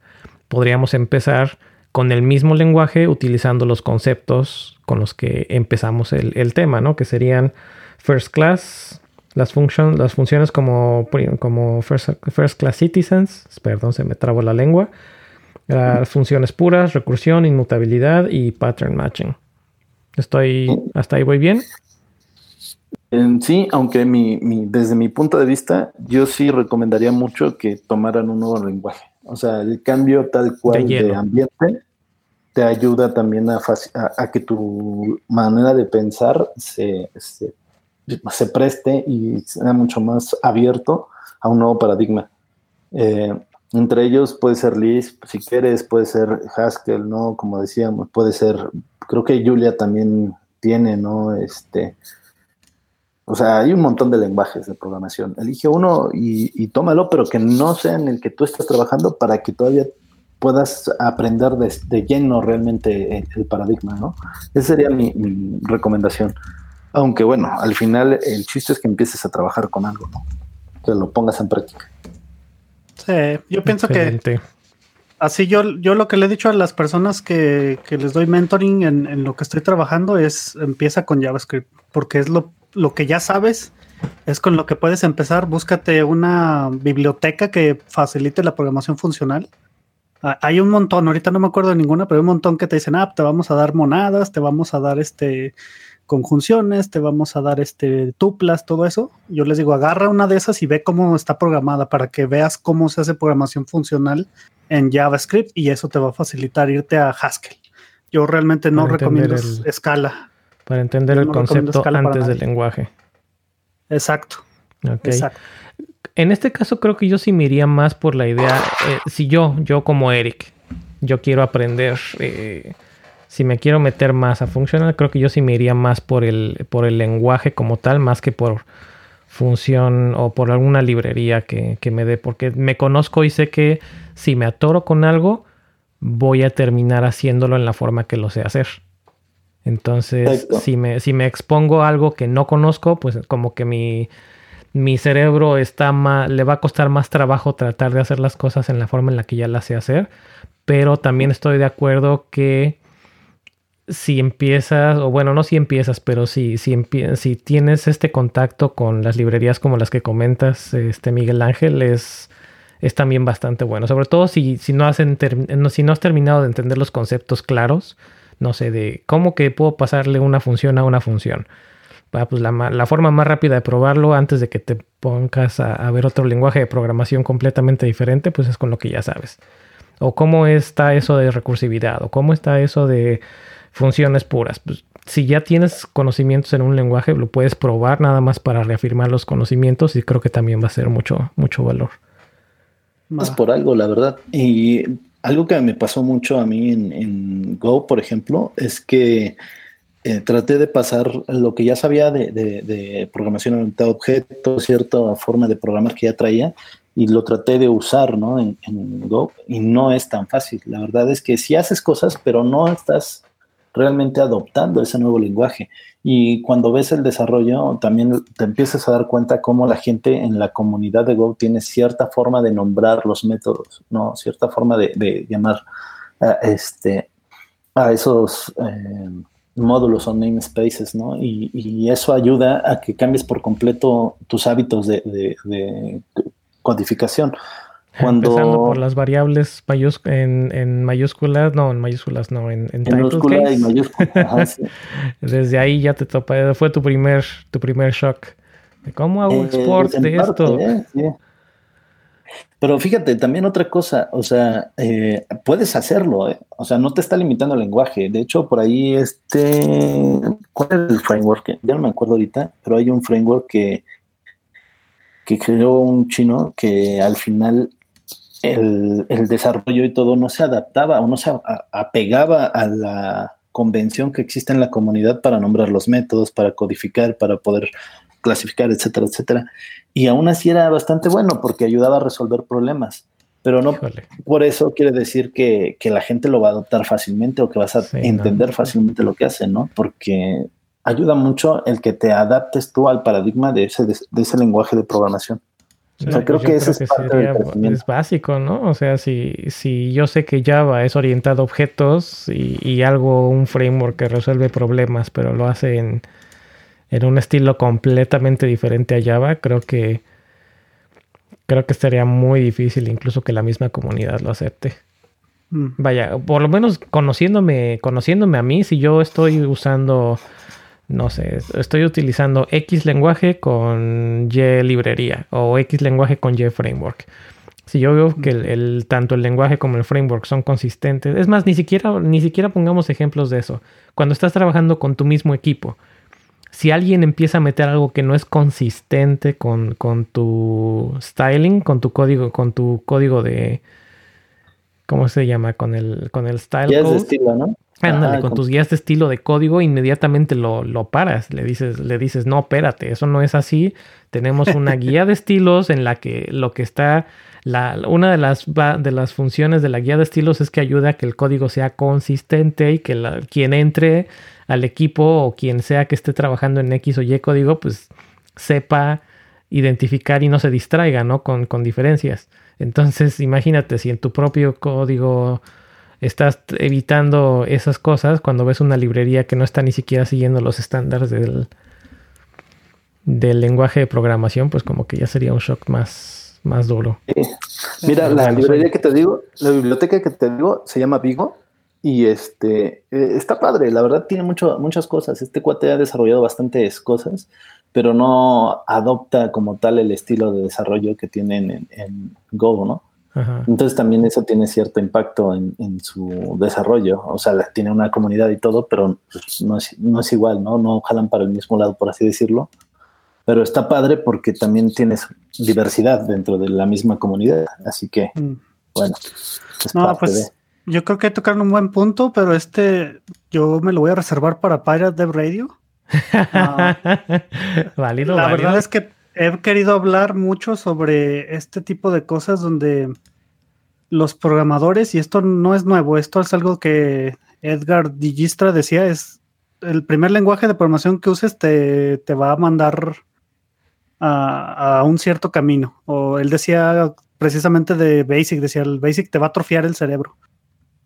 podríamos empezar con el mismo lenguaje utilizando los conceptos con los que empezamos el, tema, ¿no? Que serían first class, las, las funciones como, como first, class citizens, perdón, se me trabó la lengua, las funciones puras, recursión, inmutabilidad y pattern matching. Estoy, hasta ahí voy bien. Sí, aunque mi, desde mi punto de vista, yo sí recomendaría mucho que tomaran un nuevo lenguaje. O sea, el cambio tal cual de, ambiente te ayuda también a, que tu manera de pensar se, se, preste y sea mucho más abierto a un nuevo paradigma. Eh, entre ellos puede ser Lisp, si quieres, puede ser Haskell, ¿no? Como decíamos, puede ser, creo que Julia también tiene, ¿no? Este, o sea, hay un montón de lenguajes de programación. Elige uno y, tómalo, pero que no sea en el que tú estás trabajando para que todavía puedas aprender de, lleno realmente el, paradigma, ¿no? Esa sería mi, recomendación. Aunque bueno, al final el chiste es que empieces a trabajar con algo, ¿no? Que lo pongas en práctica. Sí, yo pienso que así yo, yo lo que le he dicho a las personas que, les doy mentoring en, en, lo que estoy trabajando es empieza con JavaScript, porque es lo lo que ya sabes es con lo que puedes empezar. Búscate una biblioteca que facilite la programación funcional. Ah, hay un montón, ahorita no me acuerdo de ninguna, pero hay un montón que te dicen, ah, te vamos a dar monadas, te vamos a dar este conjunciones, te vamos a dar este tuplas, todo eso. Yo les digo, agarra una de esas y ve cómo está programada para que veas cómo se hace programación funcional en JavaScript y eso te va a facilitar irte a Haskell. Yo realmente no recomiendo escala. Para entender el concepto antes del lenguaje. Exacto. Exacto. En este caso creo que yo sí me iría más por la idea, eh, si yo, yo como Eric, yo quiero aprender, eh, si me quiero meter más a funcional, creo que yo sí me iría más por el, por el lenguaje como tal, más que por función o por alguna librería que, que me dé, porque me conozco y sé que si me atoro con algo, voy a terminar haciéndolo en la forma que lo sé hacer. Entonces, si me, si me expongo a algo que no conozco, pues como que mi, mi cerebro está más, le va a costar más trabajo tratar de hacer las cosas en la forma en la que ya las sé hacer. Pero también estoy de acuerdo que si empiezas, o bueno, no si empiezas, pero si, si, si tienes este contacto con las librerías como las que comentas, este Miguel Ángel, es, es también bastante bueno. Sobre todo si, si, no has si no has terminado de entender los conceptos claros no sé, de cómo que puedo pasarle una función a una función. pues la, forma más rápida de probarlo antes de que te pongas a, ver otro lenguaje de programación completamente diferente, pues es con lo que ya sabes. O cómo está eso de recursividad, o cómo está eso de funciones puras. Pues, si ya tienes conocimientos en un lenguaje, lo puedes probar nada más para reafirmar los conocimientos y creo que también va a ser mucho, mucho valor. Es por algo, la verdad. Y algo que me pasó mucho a mí en, Go, por ejemplo, es que eh, traté de pasar lo que ya sabía de, programación orientada a objetos, cierta forma de programar que ya traía, y lo traté de usar ¿no? en, en, Go, y no es tan fácil. La verdad es que sí haces cosas, pero no estás realmente adoptando ese nuevo lenguaje. Y cuando ves el desarrollo, también te empiezas a dar cuenta cómo la gente en la comunidad de Go tiene cierta forma de nombrar los métodos, ¿no? Cierta forma de, llamar. este, a esos eh, módulos o namespaces, ¿no? Y, eso ayuda a que cambies por completo tus hábitos de, codificación. Cuando... Empezando por las variables en, mayúsculas, no, en mayúsculas, no, en, en, y mayúsculas. Desde ahí ya te topa, fue tu primer, tu primer shock. ¿Cómo hago eh, export de esto? ¿eh? Pero fíjate, también otra cosa, o sea, eh, puedes hacerlo, ¿eh? o sea, no te está limitando el lenguaje. De hecho, por ahí este, ¿cuál es el framework? Ya no me acuerdo ahorita, pero hay un framework que, que creó un chino que al final el, el desarrollo y todo no se adaptaba o no se apegaba a la convención que existe en la comunidad para nombrar los métodos, para codificar, para poder clasificar, etcétera, etcétera. Y aún así era bastante bueno porque ayudaba a resolver problemas. Pero no por eso quiere decir que, la gente lo va a adoptar fácilmente o que vas a entender fácilmente lo que hace, ¿no? Porque ayuda mucho el que te adaptes tú al paradigma de ese, de, ese lenguaje de programación. O sea, creo que eso es, es básico, ¿no? O sea, si, si yo sé que Java es orientado a objetos y, y algo, un framework que resuelve problemas, pero lo hace en, en un estilo completamente diferente a Java, creo que creo que estaría muy difícil incluso que la misma comunidad lo acepte. Mm. Vaya, por lo menos conociéndome, conociéndome a mí, si yo estoy usando, no sé, estoy utilizando X lenguaje con Y librería o X lenguaje con Y framework. Si yo veo que el, tanto el lenguaje como el framework son consistentes, es más, ni siquiera, ni siquiera pongamos ejemplos de eso. Cuando estás trabajando con tu mismo equipo, si alguien empieza a meter algo que no es consistente con, tu styling, con tu código, con tu código de ¿cómo se llama? Con el, con el style guías de estilo, ¿no? Ándale, con, tus guías de estilo de código, inmediatamente lo, lo, paras. Le dices, le dices, no, espérate, eso no es así. Tenemos una guía de estilos en la que lo que está. La, una de las, de las funciones de la guía de estilos es que ayuda a que el código sea consistente y que la, quien entre al equipo o quien sea que esté trabajando en X o Y código, pues sepa identificar y no se distraiga, ¿no? Con, con diferencias. Entonces, imagínate si en tu propio código estás evitando esas cosas cuando ves una librería que no está ni siquiera siguiendo los estándares del, del lenguaje de programación, pues como que ya sería un shock más, más duro. Mira, la librería que te digo, la biblioteca que te digo se llama Vigo y este, eh, está padre, la verdad tiene mucho, muchas cosas. Este cuate ha desarrollado bastantes cosas, pero no adopta como tal el estilo de desarrollo que tienen en, Go, ¿no? Entonces también eso tiene cierto impacto en, su desarrollo. O sea, tiene una comunidad y todo, pero pues, no, es, no es igual, ¿no? No jalan para el mismo lado, por así decirlo. Pero está padre porque también tienes diversidad dentro de la misma comunidad. Así que, mm. bueno, es parte pues, de yo creo que tocaron un buen punto, pero este yo me lo voy a reservar para Pirate Dev Radio. Ah, válido, la verdad es que he querido hablar mucho sobre este tipo de cosas donde los programadores, y esto no es nuevo, esto es algo que Edgar Digistra decía, es el primer lenguaje de programación que uses te, te va a mandar a, a, un cierto camino. O él decía precisamente de Basic, decía, el Basic te va a atrofiar el cerebro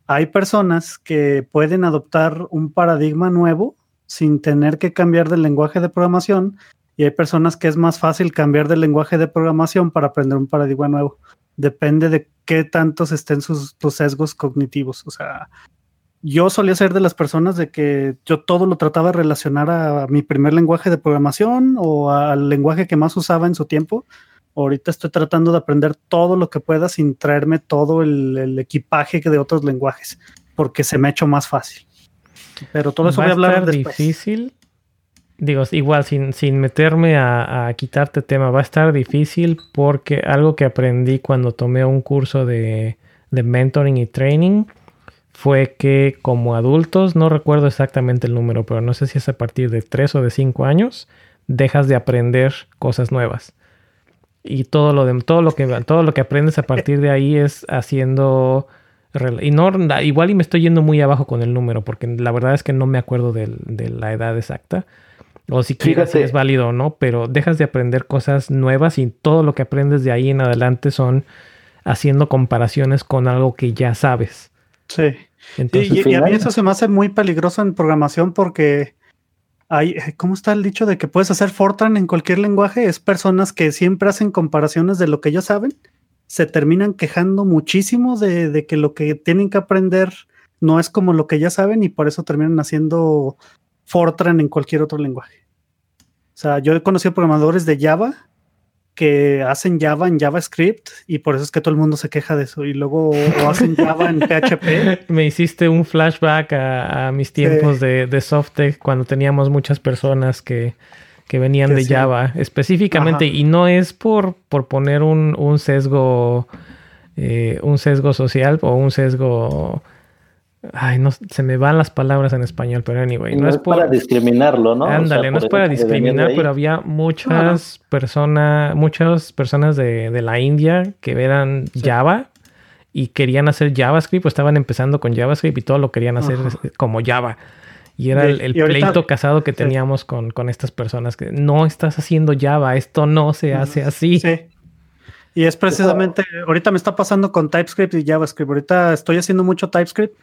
hay personas que pueden adoptar un paradigma nuevo sin tener que cambiar del lenguaje de programación y hay personas que es más fácil cambiar del lenguaje de programación para aprender un paradigma nuevo. Depende de qué tantos estén sus, tus sesgos cognitivos. O sea, yo solía ser de las personas de que yo todo lo trataba de relacionar a mi primer lenguaje de programación o al lenguaje que más usaba en su tiempo Ahorita estoy tratando de aprender todo lo que pueda sin traerme todo el, equipaje de otros lenguajes, porque se me ha hecho más fácil. Pero todo eso voy a hablar después. difícil. Digo, igual, sin, sin meterme a, quitarte tema, va a estar difícil porque algo que aprendí cuando tomé un curso de, de mentoring y training fue que como adultos, no recuerdo exactamente el número, pero no sé si es a partir de 3 o de 5 años, dejas de aprender cosas nuevas. Y todo lo de todo lo que todo lo que aprendes a partir de ahí es haciendo igual y me estoy yendo muy abajo con el número porque la verdad es que no me acuerdo de, la edad exacta o si quieres si es válido o no pero dejas de aprender cosas nuevas y todo lo que aprendes de ahí en adelante son haciendo comparaciones con algo que ya sabes. Sí. Entonces, y, a mí eso se me hace muy peligroso en programación porque hay, ¿cómo está el dicho de que puedes hacer Fortran en cualquier lenguaje? Es personas que siempre hacen comparaciones de lo que ellos saben, se terminan quejando muchísimo de, de que lo que tienen que aprender no es como lo que ya saben y por eso terminan haciendo Fortran en cualquier otro lenguaje. O sea, yo he conocido programadores de Java que hacen Java en JavaScript y por eso es que todo el mundo se queja de eso. Y luego o hacen Java en PHP. Me hiciste un flashback a, mis tiempos de, de Softec cuando teníamos muchas personas que, venían de Java específicamente. Y no es por, por poner un, un sesgo, eh, un sesgo social o un sesgo Ay, no se me van las palabras en español, pero anyway. No, es, para discriminarlo, ¿no? Ándale, no es para discriminar, pero había muchas personas, muchas personas de, de, la India que eran Java y querían hacer JavaScript, o estaban empezando con JavaScript y todo lo querían hacer como Java. Y era el, pleito casado que teníamos con, con, estas personas que no estás haciendo Java, esto no se hace así. Sí. Y es precisamente, ahorita me está pasando con TypeScript y JavaScript. Ahorita estoy haciendo mucho TypeScript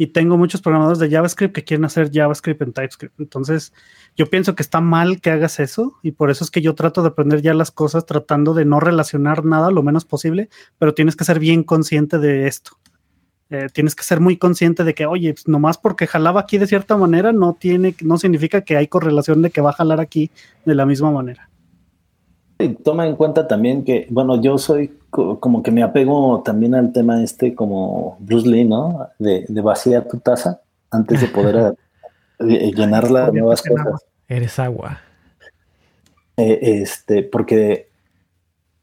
y tengo muchos programadores de JavaScript que quieren hacer JavaScript en TypeScript. Entonces, yo pienso que está mal que hagas eso y por eso es que yo trato de aprender ya las cosas tratando de no relacionar nada lo menos posible, pero tienes que ser bien consciente de esto. Eh, tienes que ser muy consciente de que, oye, pues, nomás porque jalaba aquí de cierta manera no tiene, no significa que hay correlación de que va a jalar aquí de la misma manera. Toma en cuenta también que, bueno, yo soy como que me apego también al tema este como Bruce Lee, ¿no? De, vaciar tu taza antes de poder eh, llenarla de nuevas cosas. Eres agua. Eh, este, porque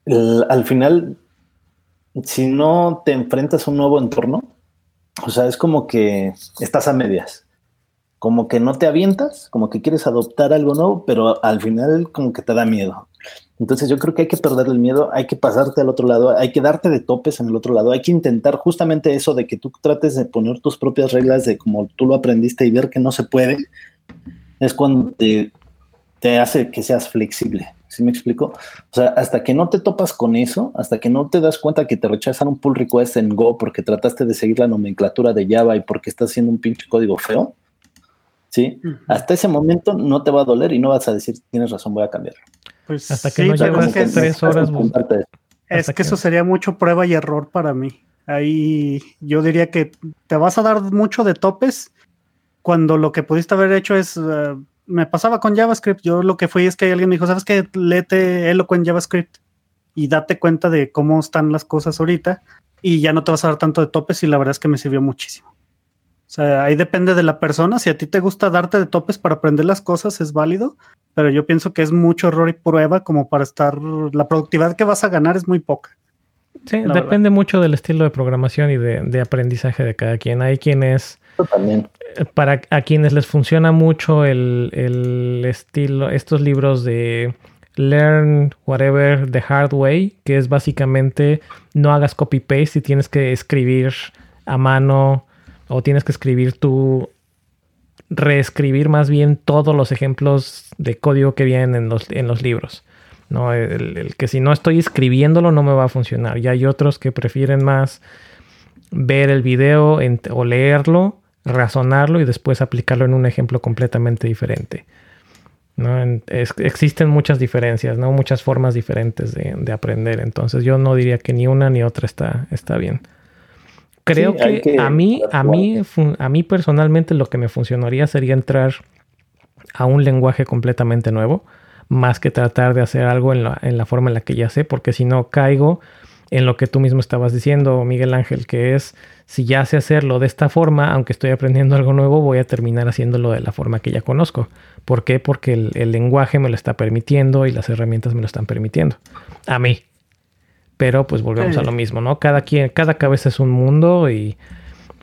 al final, si no te enfrentas a un nuevo entorno, o sea, es como que estás a medias. Como que no te avientas, como que quieres adoptar algo nuevo, pero al final como que te da miedo. Entonces yo creo que hay que perder el miedo, hay que pasarte al otro lado, hay que darte de topes en el otro lado, hay que intentar justamente eso de que tú trates de poner tus propias reglas de como tú lo aprendiste y ver que no se puede, es cuando te, hace que seas flexible. ¿Sí me explico? O sea, hasta que no te topas con eso, hasta que no te das cuenta que te rechazan un pull request en Go porque trataste de seguir la nomenclatura de Java y porque estás haciendo un pinche código feo, ¿sí? Hasta ese momento no te va a doler y no vas a decir, tienes razón, voy a cambiarlo. Pues Hasta que no llevas tres horas. Es que, eso sería mucho prueba y error para mí. Ahí yo diría que te vas a dar mucho de topes cuando lo que pudiste haber hecho es. Eh, me pasaba con JavaScript. Yo lo que fui es que alguien me dijo: ¿Sabes qué? Léete Eloquent JavaScript y date cuenta de cómo están las cosas ahorita y ya no te vas a dar tanto de topes. Y la verdad es que me sirvió muchísimo. O sea, ahí depende de la persona. Si a ti te gusta darte de topes para aprender las cosas, es válido pero yo pienso que es mucho error y prueba como para estar, la productividad que vas a ganar es muy poca. Sí, depende mucho del estilo de programación y de, aprendizaje de cada quien. Hay quienes, también. Eh, para a quienes les funciona mucho el, el estilo, estos libros de Learn Whatever the Hard Way, que es básicamente no hagas copy paste y tienes que escribir a mano o tienes que escribir tú reescribir más bien todos los ejemplos de código que vienen en los, en los libros. ¿no? El, que si no estoy escribiéndolo no me va a funcionar. Y hay otros que prefieren más ver el video o leerlo, razonarlo y después aplicarlo en un ejemplo completamente diferente. ¿no? existen muchas diferencias, ¿no? muchas formas diferentes de, de, aprender. Entonces yo no diría que ni una ni otra está, está bien. Creo que, a mí, a mí, a mí personalmente lo que me funcionaría sería entrar a un lenguaje completamente nuevo, más que tratar de hacer algo en la, en la forma en la que ya sé, porque si no caigo en lo que tú mismo estabas diciendo, Miguel Ángel, que es si ya sé hacerlo de esta forma, aunque estoy aprendiendo algo nuevo, voy a terminar haciéndolo de la forma que ya conozco. ¿Por qué? Porque el, el lenguaje me lo está permitiendo y las herramientas me lo están permitiendo. A mí, pero pues volvemos a lo mismo, ¿no? Cada quien, cada cabeza es un mundo y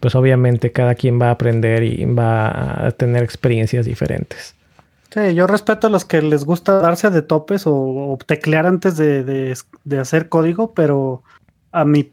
pues obviamente cada quien va a aprender y va a tener experiencias diferentes. Sí, yo respeto a los que les gusta darse de topes o, teclear antes de, hacer código, pero a mi,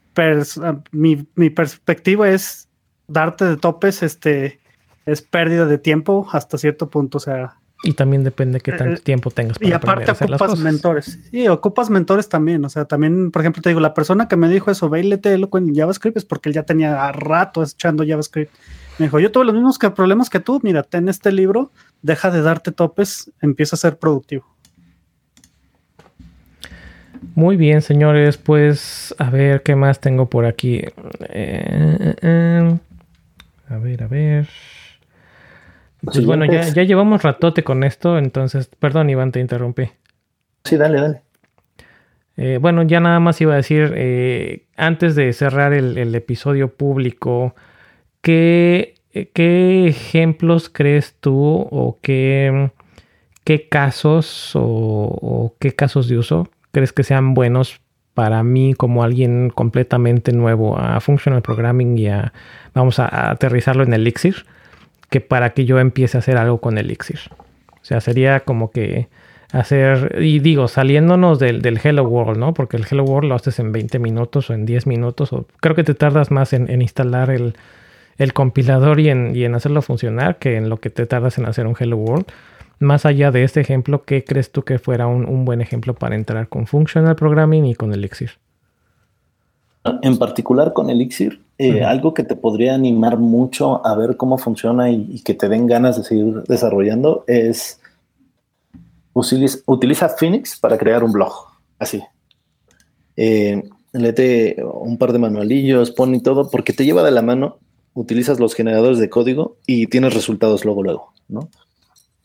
mi, mi, perspectiva es darte de topes, este, es pérdida de tiempo hasta cierto punto. O sea, Y también depende qué tanto Eh, tiempo tengas para Y aparte aprender a hacer las ocupas mentores. Sí, ocupas mentores también. O sea, también, por ejemplo, te digo, la persona que me dijo eso, ve y léetelo con JavaScript, es porque él ya tenía rato echando JavaScript. Me dijo, yo tuve los mismos que problemas que tú. Mira, ten este libro, deja de darte topes, empieza a ser productivo. Muy bien, señores. Pues a ver qué más tengo por aquí. Eh, eh, a ver, a ver. Pues bueno, ya, Siguientes. ya llevamos ratote con esto, entonces, perdón, Iván, te interrumpí. Sí, dale, dale. Eh, bueno, ya nada más iba a decir, eh, antes de cerrar el, el episodio público, ¿qué, eh, qué ejemplos crees tú o qué, qué casos o, o qué casos de uso crees que sean buenos para mí como alguien completamente nuevo a Functional Programming y a, vamos a, a aterrizarlo en Elixir, que para que yo empiece a hacer algo con Elixir? O sea, sería como que hacer, y digo, saliéndonos del, del Hello World, ¿no? Porque el Hello World lo haces en 20 minutos o en 10 minutos, o creo que te tardas más en, en instalar el, el compilador y en, y en hacerlo funcionar que en lo que te tardas en hacer un Hello World. Más allá de este ejemplo, ¿qué crees tú que fuera un, un buen ejemplo para entrar con Functional Programming y con Elixir? En particular con Elixir, eh, algo que te podría animar mucho a ver cómo funciona y, y que te den ganas de seguir desarrollando es utiliza, utiliza Phoenix para crear un blog. Así. Eh, léete un par de manualillos, pon y todo, porque te lleva de la mano, utilizas los generadores de código y tienes resultados luego, luego, ¿no?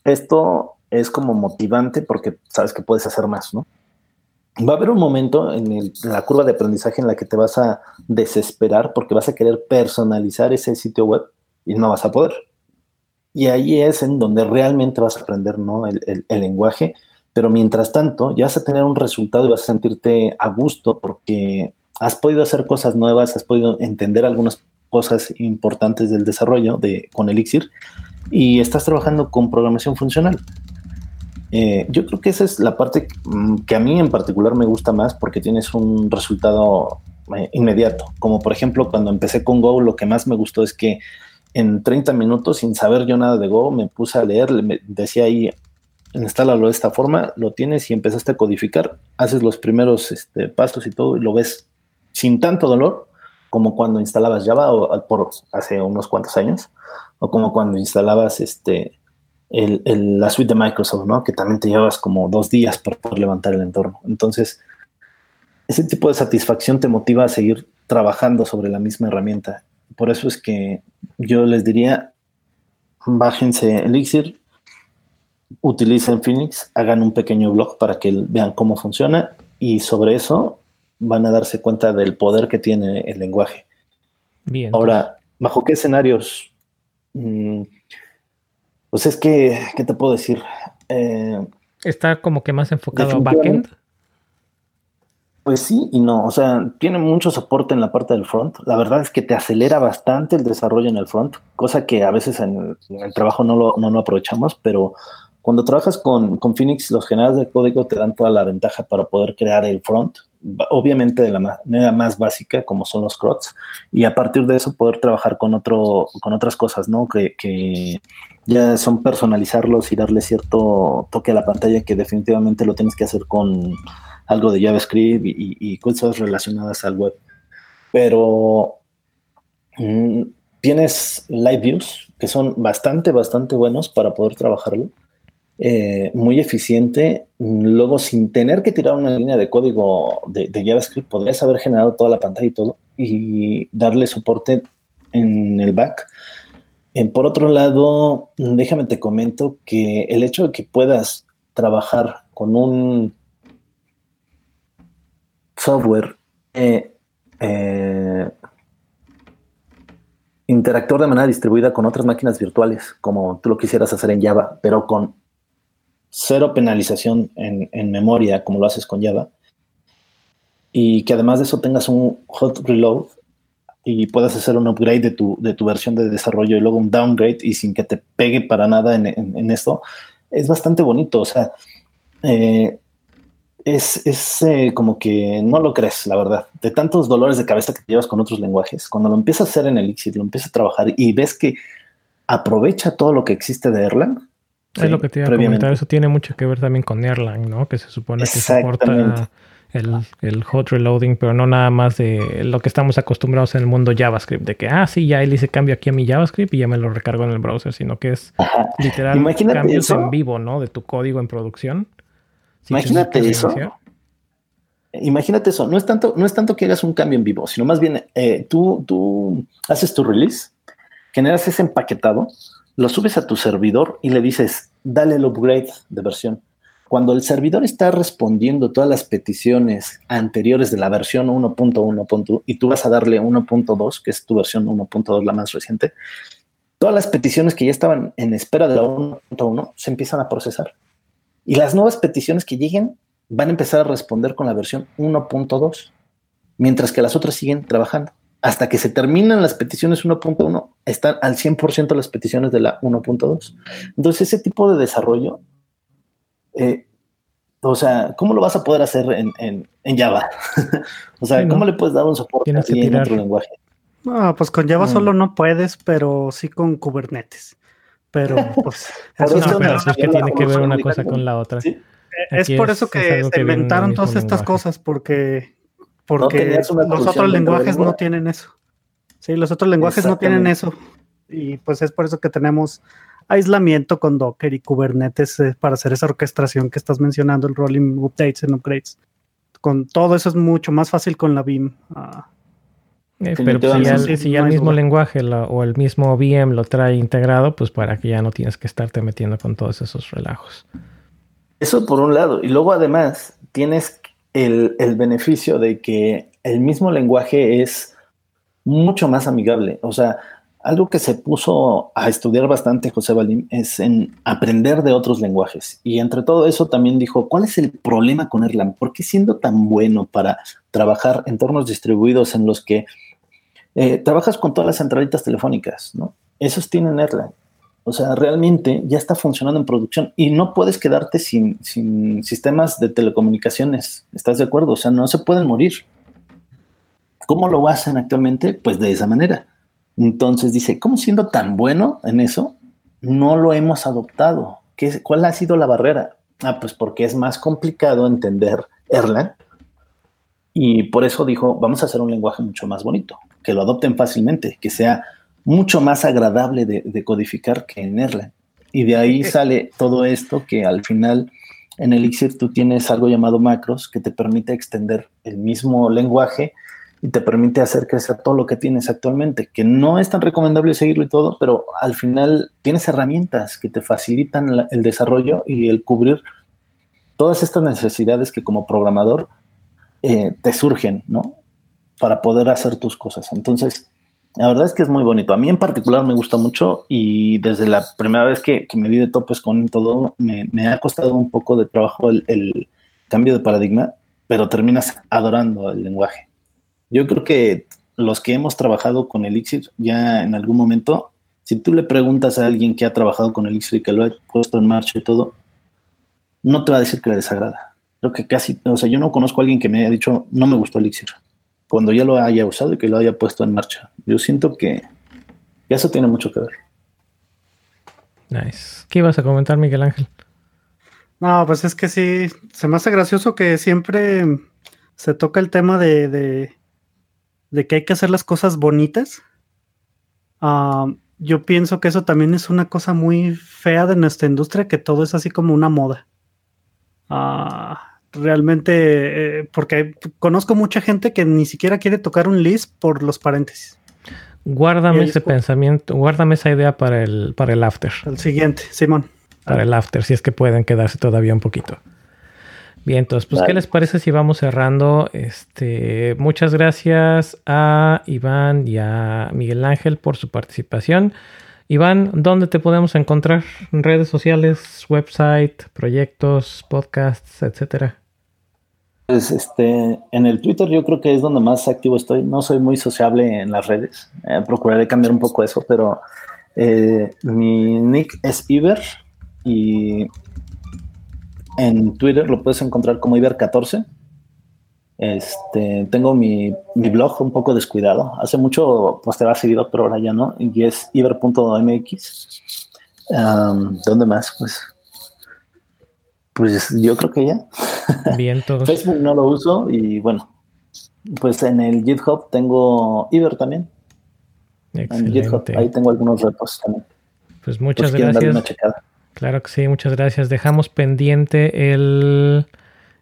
Esto es como motivante porque sabes que puedes hacer más, ¿no? Va a haber un momento en, la curva de aprendizaje en la que te vas a desesperar porque vas a querer personalizar ese sitio web y no vas a poder. Y ahí es en donde realmente vas a aprender ¿no? el, el- el lenguaje, pero mientras tanto ya vas a tener un resultado y vas a sentirte a gusto porque has podido hacer cosas nuevas, has podido entender algunas cosas importantes del desarrollo de, con Elixir y estás trabajando con programación funcional. Eh, yo creo que esa es la parte mm, que a mí en particular me gusta más porque tienes un resultado eh, inmediato. Como por ejemplo, cuando empecé con Go, lo que más me gustó es que en 30 minutos, sin saber yo nada de Go, me puse a leer, le- me decía ahí, instálalo de esta forma, lo tienes y empezaste a codificar, haces los primeros este, pasos y todo, y lo ves sin tanto dolor como cuando instalabas Java o, por hace unos cuantos años, o como cuando instalabas este, el, el- la suite de Microsoft, ¿no? Que también te llevas como dos días para poder levantar el entorno. Entonces, ese tipo de satisfacción te motiva a seguir trabajando sobre la misma herramienta. Por eso es que yo les diría, bájense Elixir, utilicen Phoenix, hagan un pequeño blog para que vean cómo funciona y sobre eso van a darse cuenta del poder que tiene el lenguaje. Bien. Ahora, ¿bajo qué escenarios? Mm, pues es que, ¿qué te puedo decir? Eh, Está como que más enfocado a backend. pues sí y no, o sea, tiene mucho soporte en la parte del front. La verdad es que te acelera bastante el desarrollo en el front, cosa que a veces en el, en el trabajo no lo, no lo aprovechamos, pero cuando trabajas con, con Phoenix, los generadores de código te dan toda la ventaja para poder crear el front, obviamente de la manera más básica, como son los CRUDs, y a partir de eso poder trabajar con, otro, con otras cosas, ¿no? Que, que ya son personalizarlos y darle cierto toque a la pantalla que definitivamente lo tienes que hacer con algo de JavaScript y cosas relacionadas al web. Pero mm, tienes live views que son bastante, bastante buenos para poder trabajarlo. Eh, muy eficiente. Luego, sin tener que tirar una línea de código de, JavaScript, podrías haber generado toda la pantalla y todo y darle soporte en el back. Eh, por otro lado, déjame te comento que el hecho de que puedas trabajar con un software eh, eh, interactuar de manera distribuida con otras máquinas virtuales, como tú lo quisieras hacer en Java, pero con cero penalización en, en memoria, como lo haces con Java, y que además de eso tengas un hot reload y puedas hacer un upgrade de tu, de tu versión de desarrollo y luego un downgrade y sin que te pegue para nada en, en, esto, es bastante bonito. O sea, eh, es, es eh, como que no lo crees, la verdad. De tantos dolores de cabeza que llevas con otros lenguajes, cuando lo empiezas a hacer en Elixir, lo empiezas a trabajar y ves que aprovecha todo lo que existe de Erlang, Es lo que te iba a comentar, eso tiene mucho que ver también con Erlang, ¿no? Que se supone que soporta el, el, hot reloading, pero no nada más de lo que estamos acostumbrados en el mundo JavaScript, de que, ah, sí, ya él hice cambio aquí a mi JavaScript y ya me lo recargo en el browser, sino que es literal cambios en vivo, ¿no? De tu código en producción. Imagínate eso. Imagínate eso, no es, tanto, no es tanto que hagas un cambio en vivo, sino más bien eh, tú, tú haces tu release, generas ese empaquetado, lo subes a tu servidor y le dices, dale el upgrade de versión. Cuando el servidor está respondiendo todas las peticiones anteriores de la versión 1.1. y tú vas a darle 1.2, que es tu versión 1.2, la más reciente, todas las peticiones que ya estaban en espera de la 1.1 se empiezan a procesar. Y las nuevas peticiones que lleguen van a empezar a responder con la versión 1.2, mientras que las otras siguen trabajando. Hasta que se terminan las peticiones 1.1, están al 100% las peticiones de la 1.2. Entonces, ese tipo de desarrollo eh, o sea, ¿cómo lo vas a poder hacer en, Java? o sea, ¿cómo le puedes dar un soporte así en otro lenguaje? No, pues con Java mm. solo no puedes, pero sí con Kubernetes. Pero pues eso no, pero es que tiene que ver una cosa con la otra. Es por eso que se inventaron todas estas cosas, porque, porque los otros lenguajes no tienen eso. Sí, los otros lenguajes no tienen eso. Y pues es por eso que tenemos aislamiento con Docker y Kubernetes eh, para hacer esa orquestación que estás mencionando, el rolling updates and upgrades. Con todo eso es mucho más fácil con la BIM. Ah. Eh, pero si ya, el mismo lenguaje o el mismo VM lo trae integrado, pues para que ya no tienes que estarte metiendo con todos esos relajos. Eso por un lado. Y luego además tienes el, el beneficio de que el mismo lenguaje es mucho más amigable. O sea, algo que se puso a estudiar bastante José Balim es en aprender de otros lenguajes. Y entre todo eso también dijo, ¿cuál es el problema con Erlang? ¿Por qué siendo tan bueno para trabajar entornos distribuidos en los que eh, trabajas con todas las centralitas telefónicas? ¿no? Esos tienen Erlang. O sea, realmente ya está funcionando en producción y no puedes quedarte sin, sin sistemas de telecomunicaciones. ¿Estás de acuerdo? O sea, no se pueden morir. ¿Cómo lo hacen actualmente? Pues de esa manera entonces dice, ¿cómo siendo tan bueno en eso, no lo hemos adoptado? ¿Qué, ¿Cuál ha sido la barrera? Ah, pues porque es más complicado entender Erlang. Y por eso dijo, vamos a hacer un lenguaje mucho más bonito, que lo adopten fácilmente, que sea mucho más agradable de, codificar que en Erlang. Y de ahí sale todo esto que al final en Elixir tú tienes algo llamado macros que te permite extender el mismo lenguaje y te permite hacer crecer todo lo que tienes actualmente, que no es tan recomendable seguirlo y todo, pero al final tienes herramientas que te facilitan el desarrollo y el cubrir todas estas necesidades que como programador eh, te surgen, ¿no? Para poder hacer tus cosas. Entonces, la verdad es que es muy bonito. A mí en particular me gusta mucho y desde la primera vez que, me di de topes con todo, me, ha costado un poco de trabajo el cambio de paradigma, pero terminas adorando el lenguaje. Yo creo que los que hemos trabajado con Elixir ya en algún momento, si tú le preguntas a alguien que ha trabajado con Elixir y que lo ha puesto en marcha y todo, no te va a decir que le desagrada. Creo que casi, o sea, yo no conozco a alguien que me haya dicho, no me gustó Elixir, cuando ya lo haya usado y que lo haya puesto en marcha. Yo siento que, eso tiene mucho que ver. Nice. ¿Qué ibas a comentar, Miguel Ángel? No, pues es que sí, se me hace gracioso que siempre se toca el tema de de que hay que hacer las cosas bonitas. Ah, yo pienso que eso también es una cosa muy fea de nuestra industria, que todo es así como una moda. Ah, realmente, eh, porque conozco mucha gente que ni siquiera quiere tocar un list por los paréntesis. Guárdame ese pensamiento, guárdame esa idea para el, para el after. El siguiente, Simón. Para el after, si es que pueden quedarse todavía un poquito. Bien, entonces, pues, ¿qué les parece si vamos cerrando? Este, muchas gracias a Iván y a Miguel Ángel por su participación. Iván, ¿dónde te podemos encontrar? ¿Redes sociales, website, proyectos, podcasts, etcétera? Pues este, en el Twitter yo creo que es donde más activo estoy. No soy muy sociable en las redes. Eh, procuraré cambiar un poco eso, pero eh, mi nick es Iber y en Twitter lo puedes encontrar como Iber14. Este, tengo mi, blog un poco descuidado. Hace mucho te va seguido, pero ahora ya no. Y es iber.mx. Am, ¿Dónde más? Pues, pues yo creo que ya. Vientos. Facebook no lo uso y bueno, pues en el GitHub tengo Iber también. En GitHub, ahí Excelente. tengo algunos repos también. Pues Pues muchas gracias. checada. Claro que sí, muchas gracias. Dejamos pendiente el,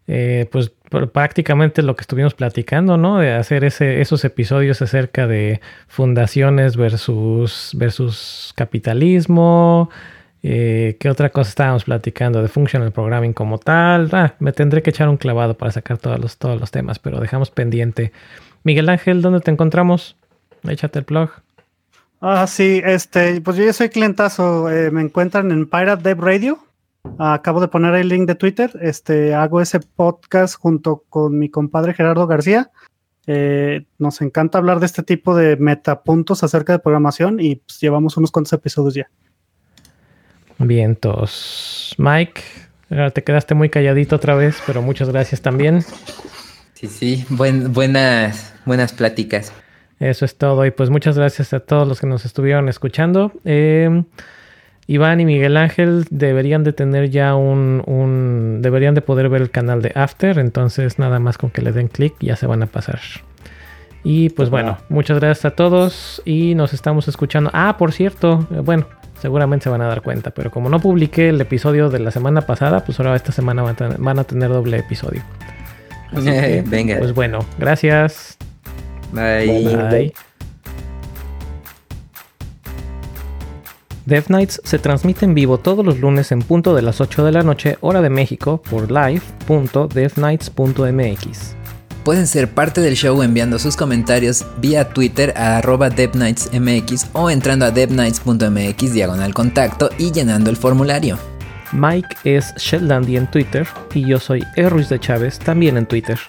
eh, pues pr- prácticamente lo que estuvimos platicando, ¿no? De hacer ese, esos episodios acerca de fundaciones versus, versus capitalismo. Eh, ¿Qué otra cosa estábamos platicando? De functional programming como tal. Ah, me tendré que echar un clavado para sacar todos los, todos los temas, pero dejamos pendiente. Miguel Ángel, ¿dónde te encontramos? Échate el plug. Ah, sí, este, pues yo ya soy clientazo. eh, me encuentran en Pirate Dev Radio. Acabo de poner el link de Twitter. Este, hago ese podcast junto con mi compadre Gerardo García. Eh, nos encanta hablar de este tipo de metapuntos acerca de programación y pues, llevamos unos cuantos episodios ya. Vientos. Mike, ahora te quedaste muy calladito otra vez, pero muchas gracias también. Sí, sí, buen, buenas, buenas pláticas. Eso es todo. Y pues muchas gracias a todos los que nos estuvieron escuchando. Eh, Iván y Miguel Ángel deberían de tener ya un, un- Deberían de poder ver el canal de After. Entonces nada más con que le den clic ya se van a pasar. Y pues bueno, muchas gracias a todos y nos estamos escuchando. Ah, por cierto, eh, bueno, seguramente se van a dar cuenta, pero como no publiqué el episodio de la semana pasada, pues ahora esta semana van a tener, van a tener doble episodio. Así que, Venga, Pues bueno, gracias. bye. Bye. Death Nights se transmite en vivo todos los lunes en punto de las 8 de la noche, hora de México, por live.deathnights.mx. Pueden ser parte del show enviando sus comentarios vía Twitter a arroba o entrando a devnights.mx diagonal contacto y llenando el formulario. Mike es Shellandy en Twitter y yo soy E. Ruiz de Chávez también en Twitter.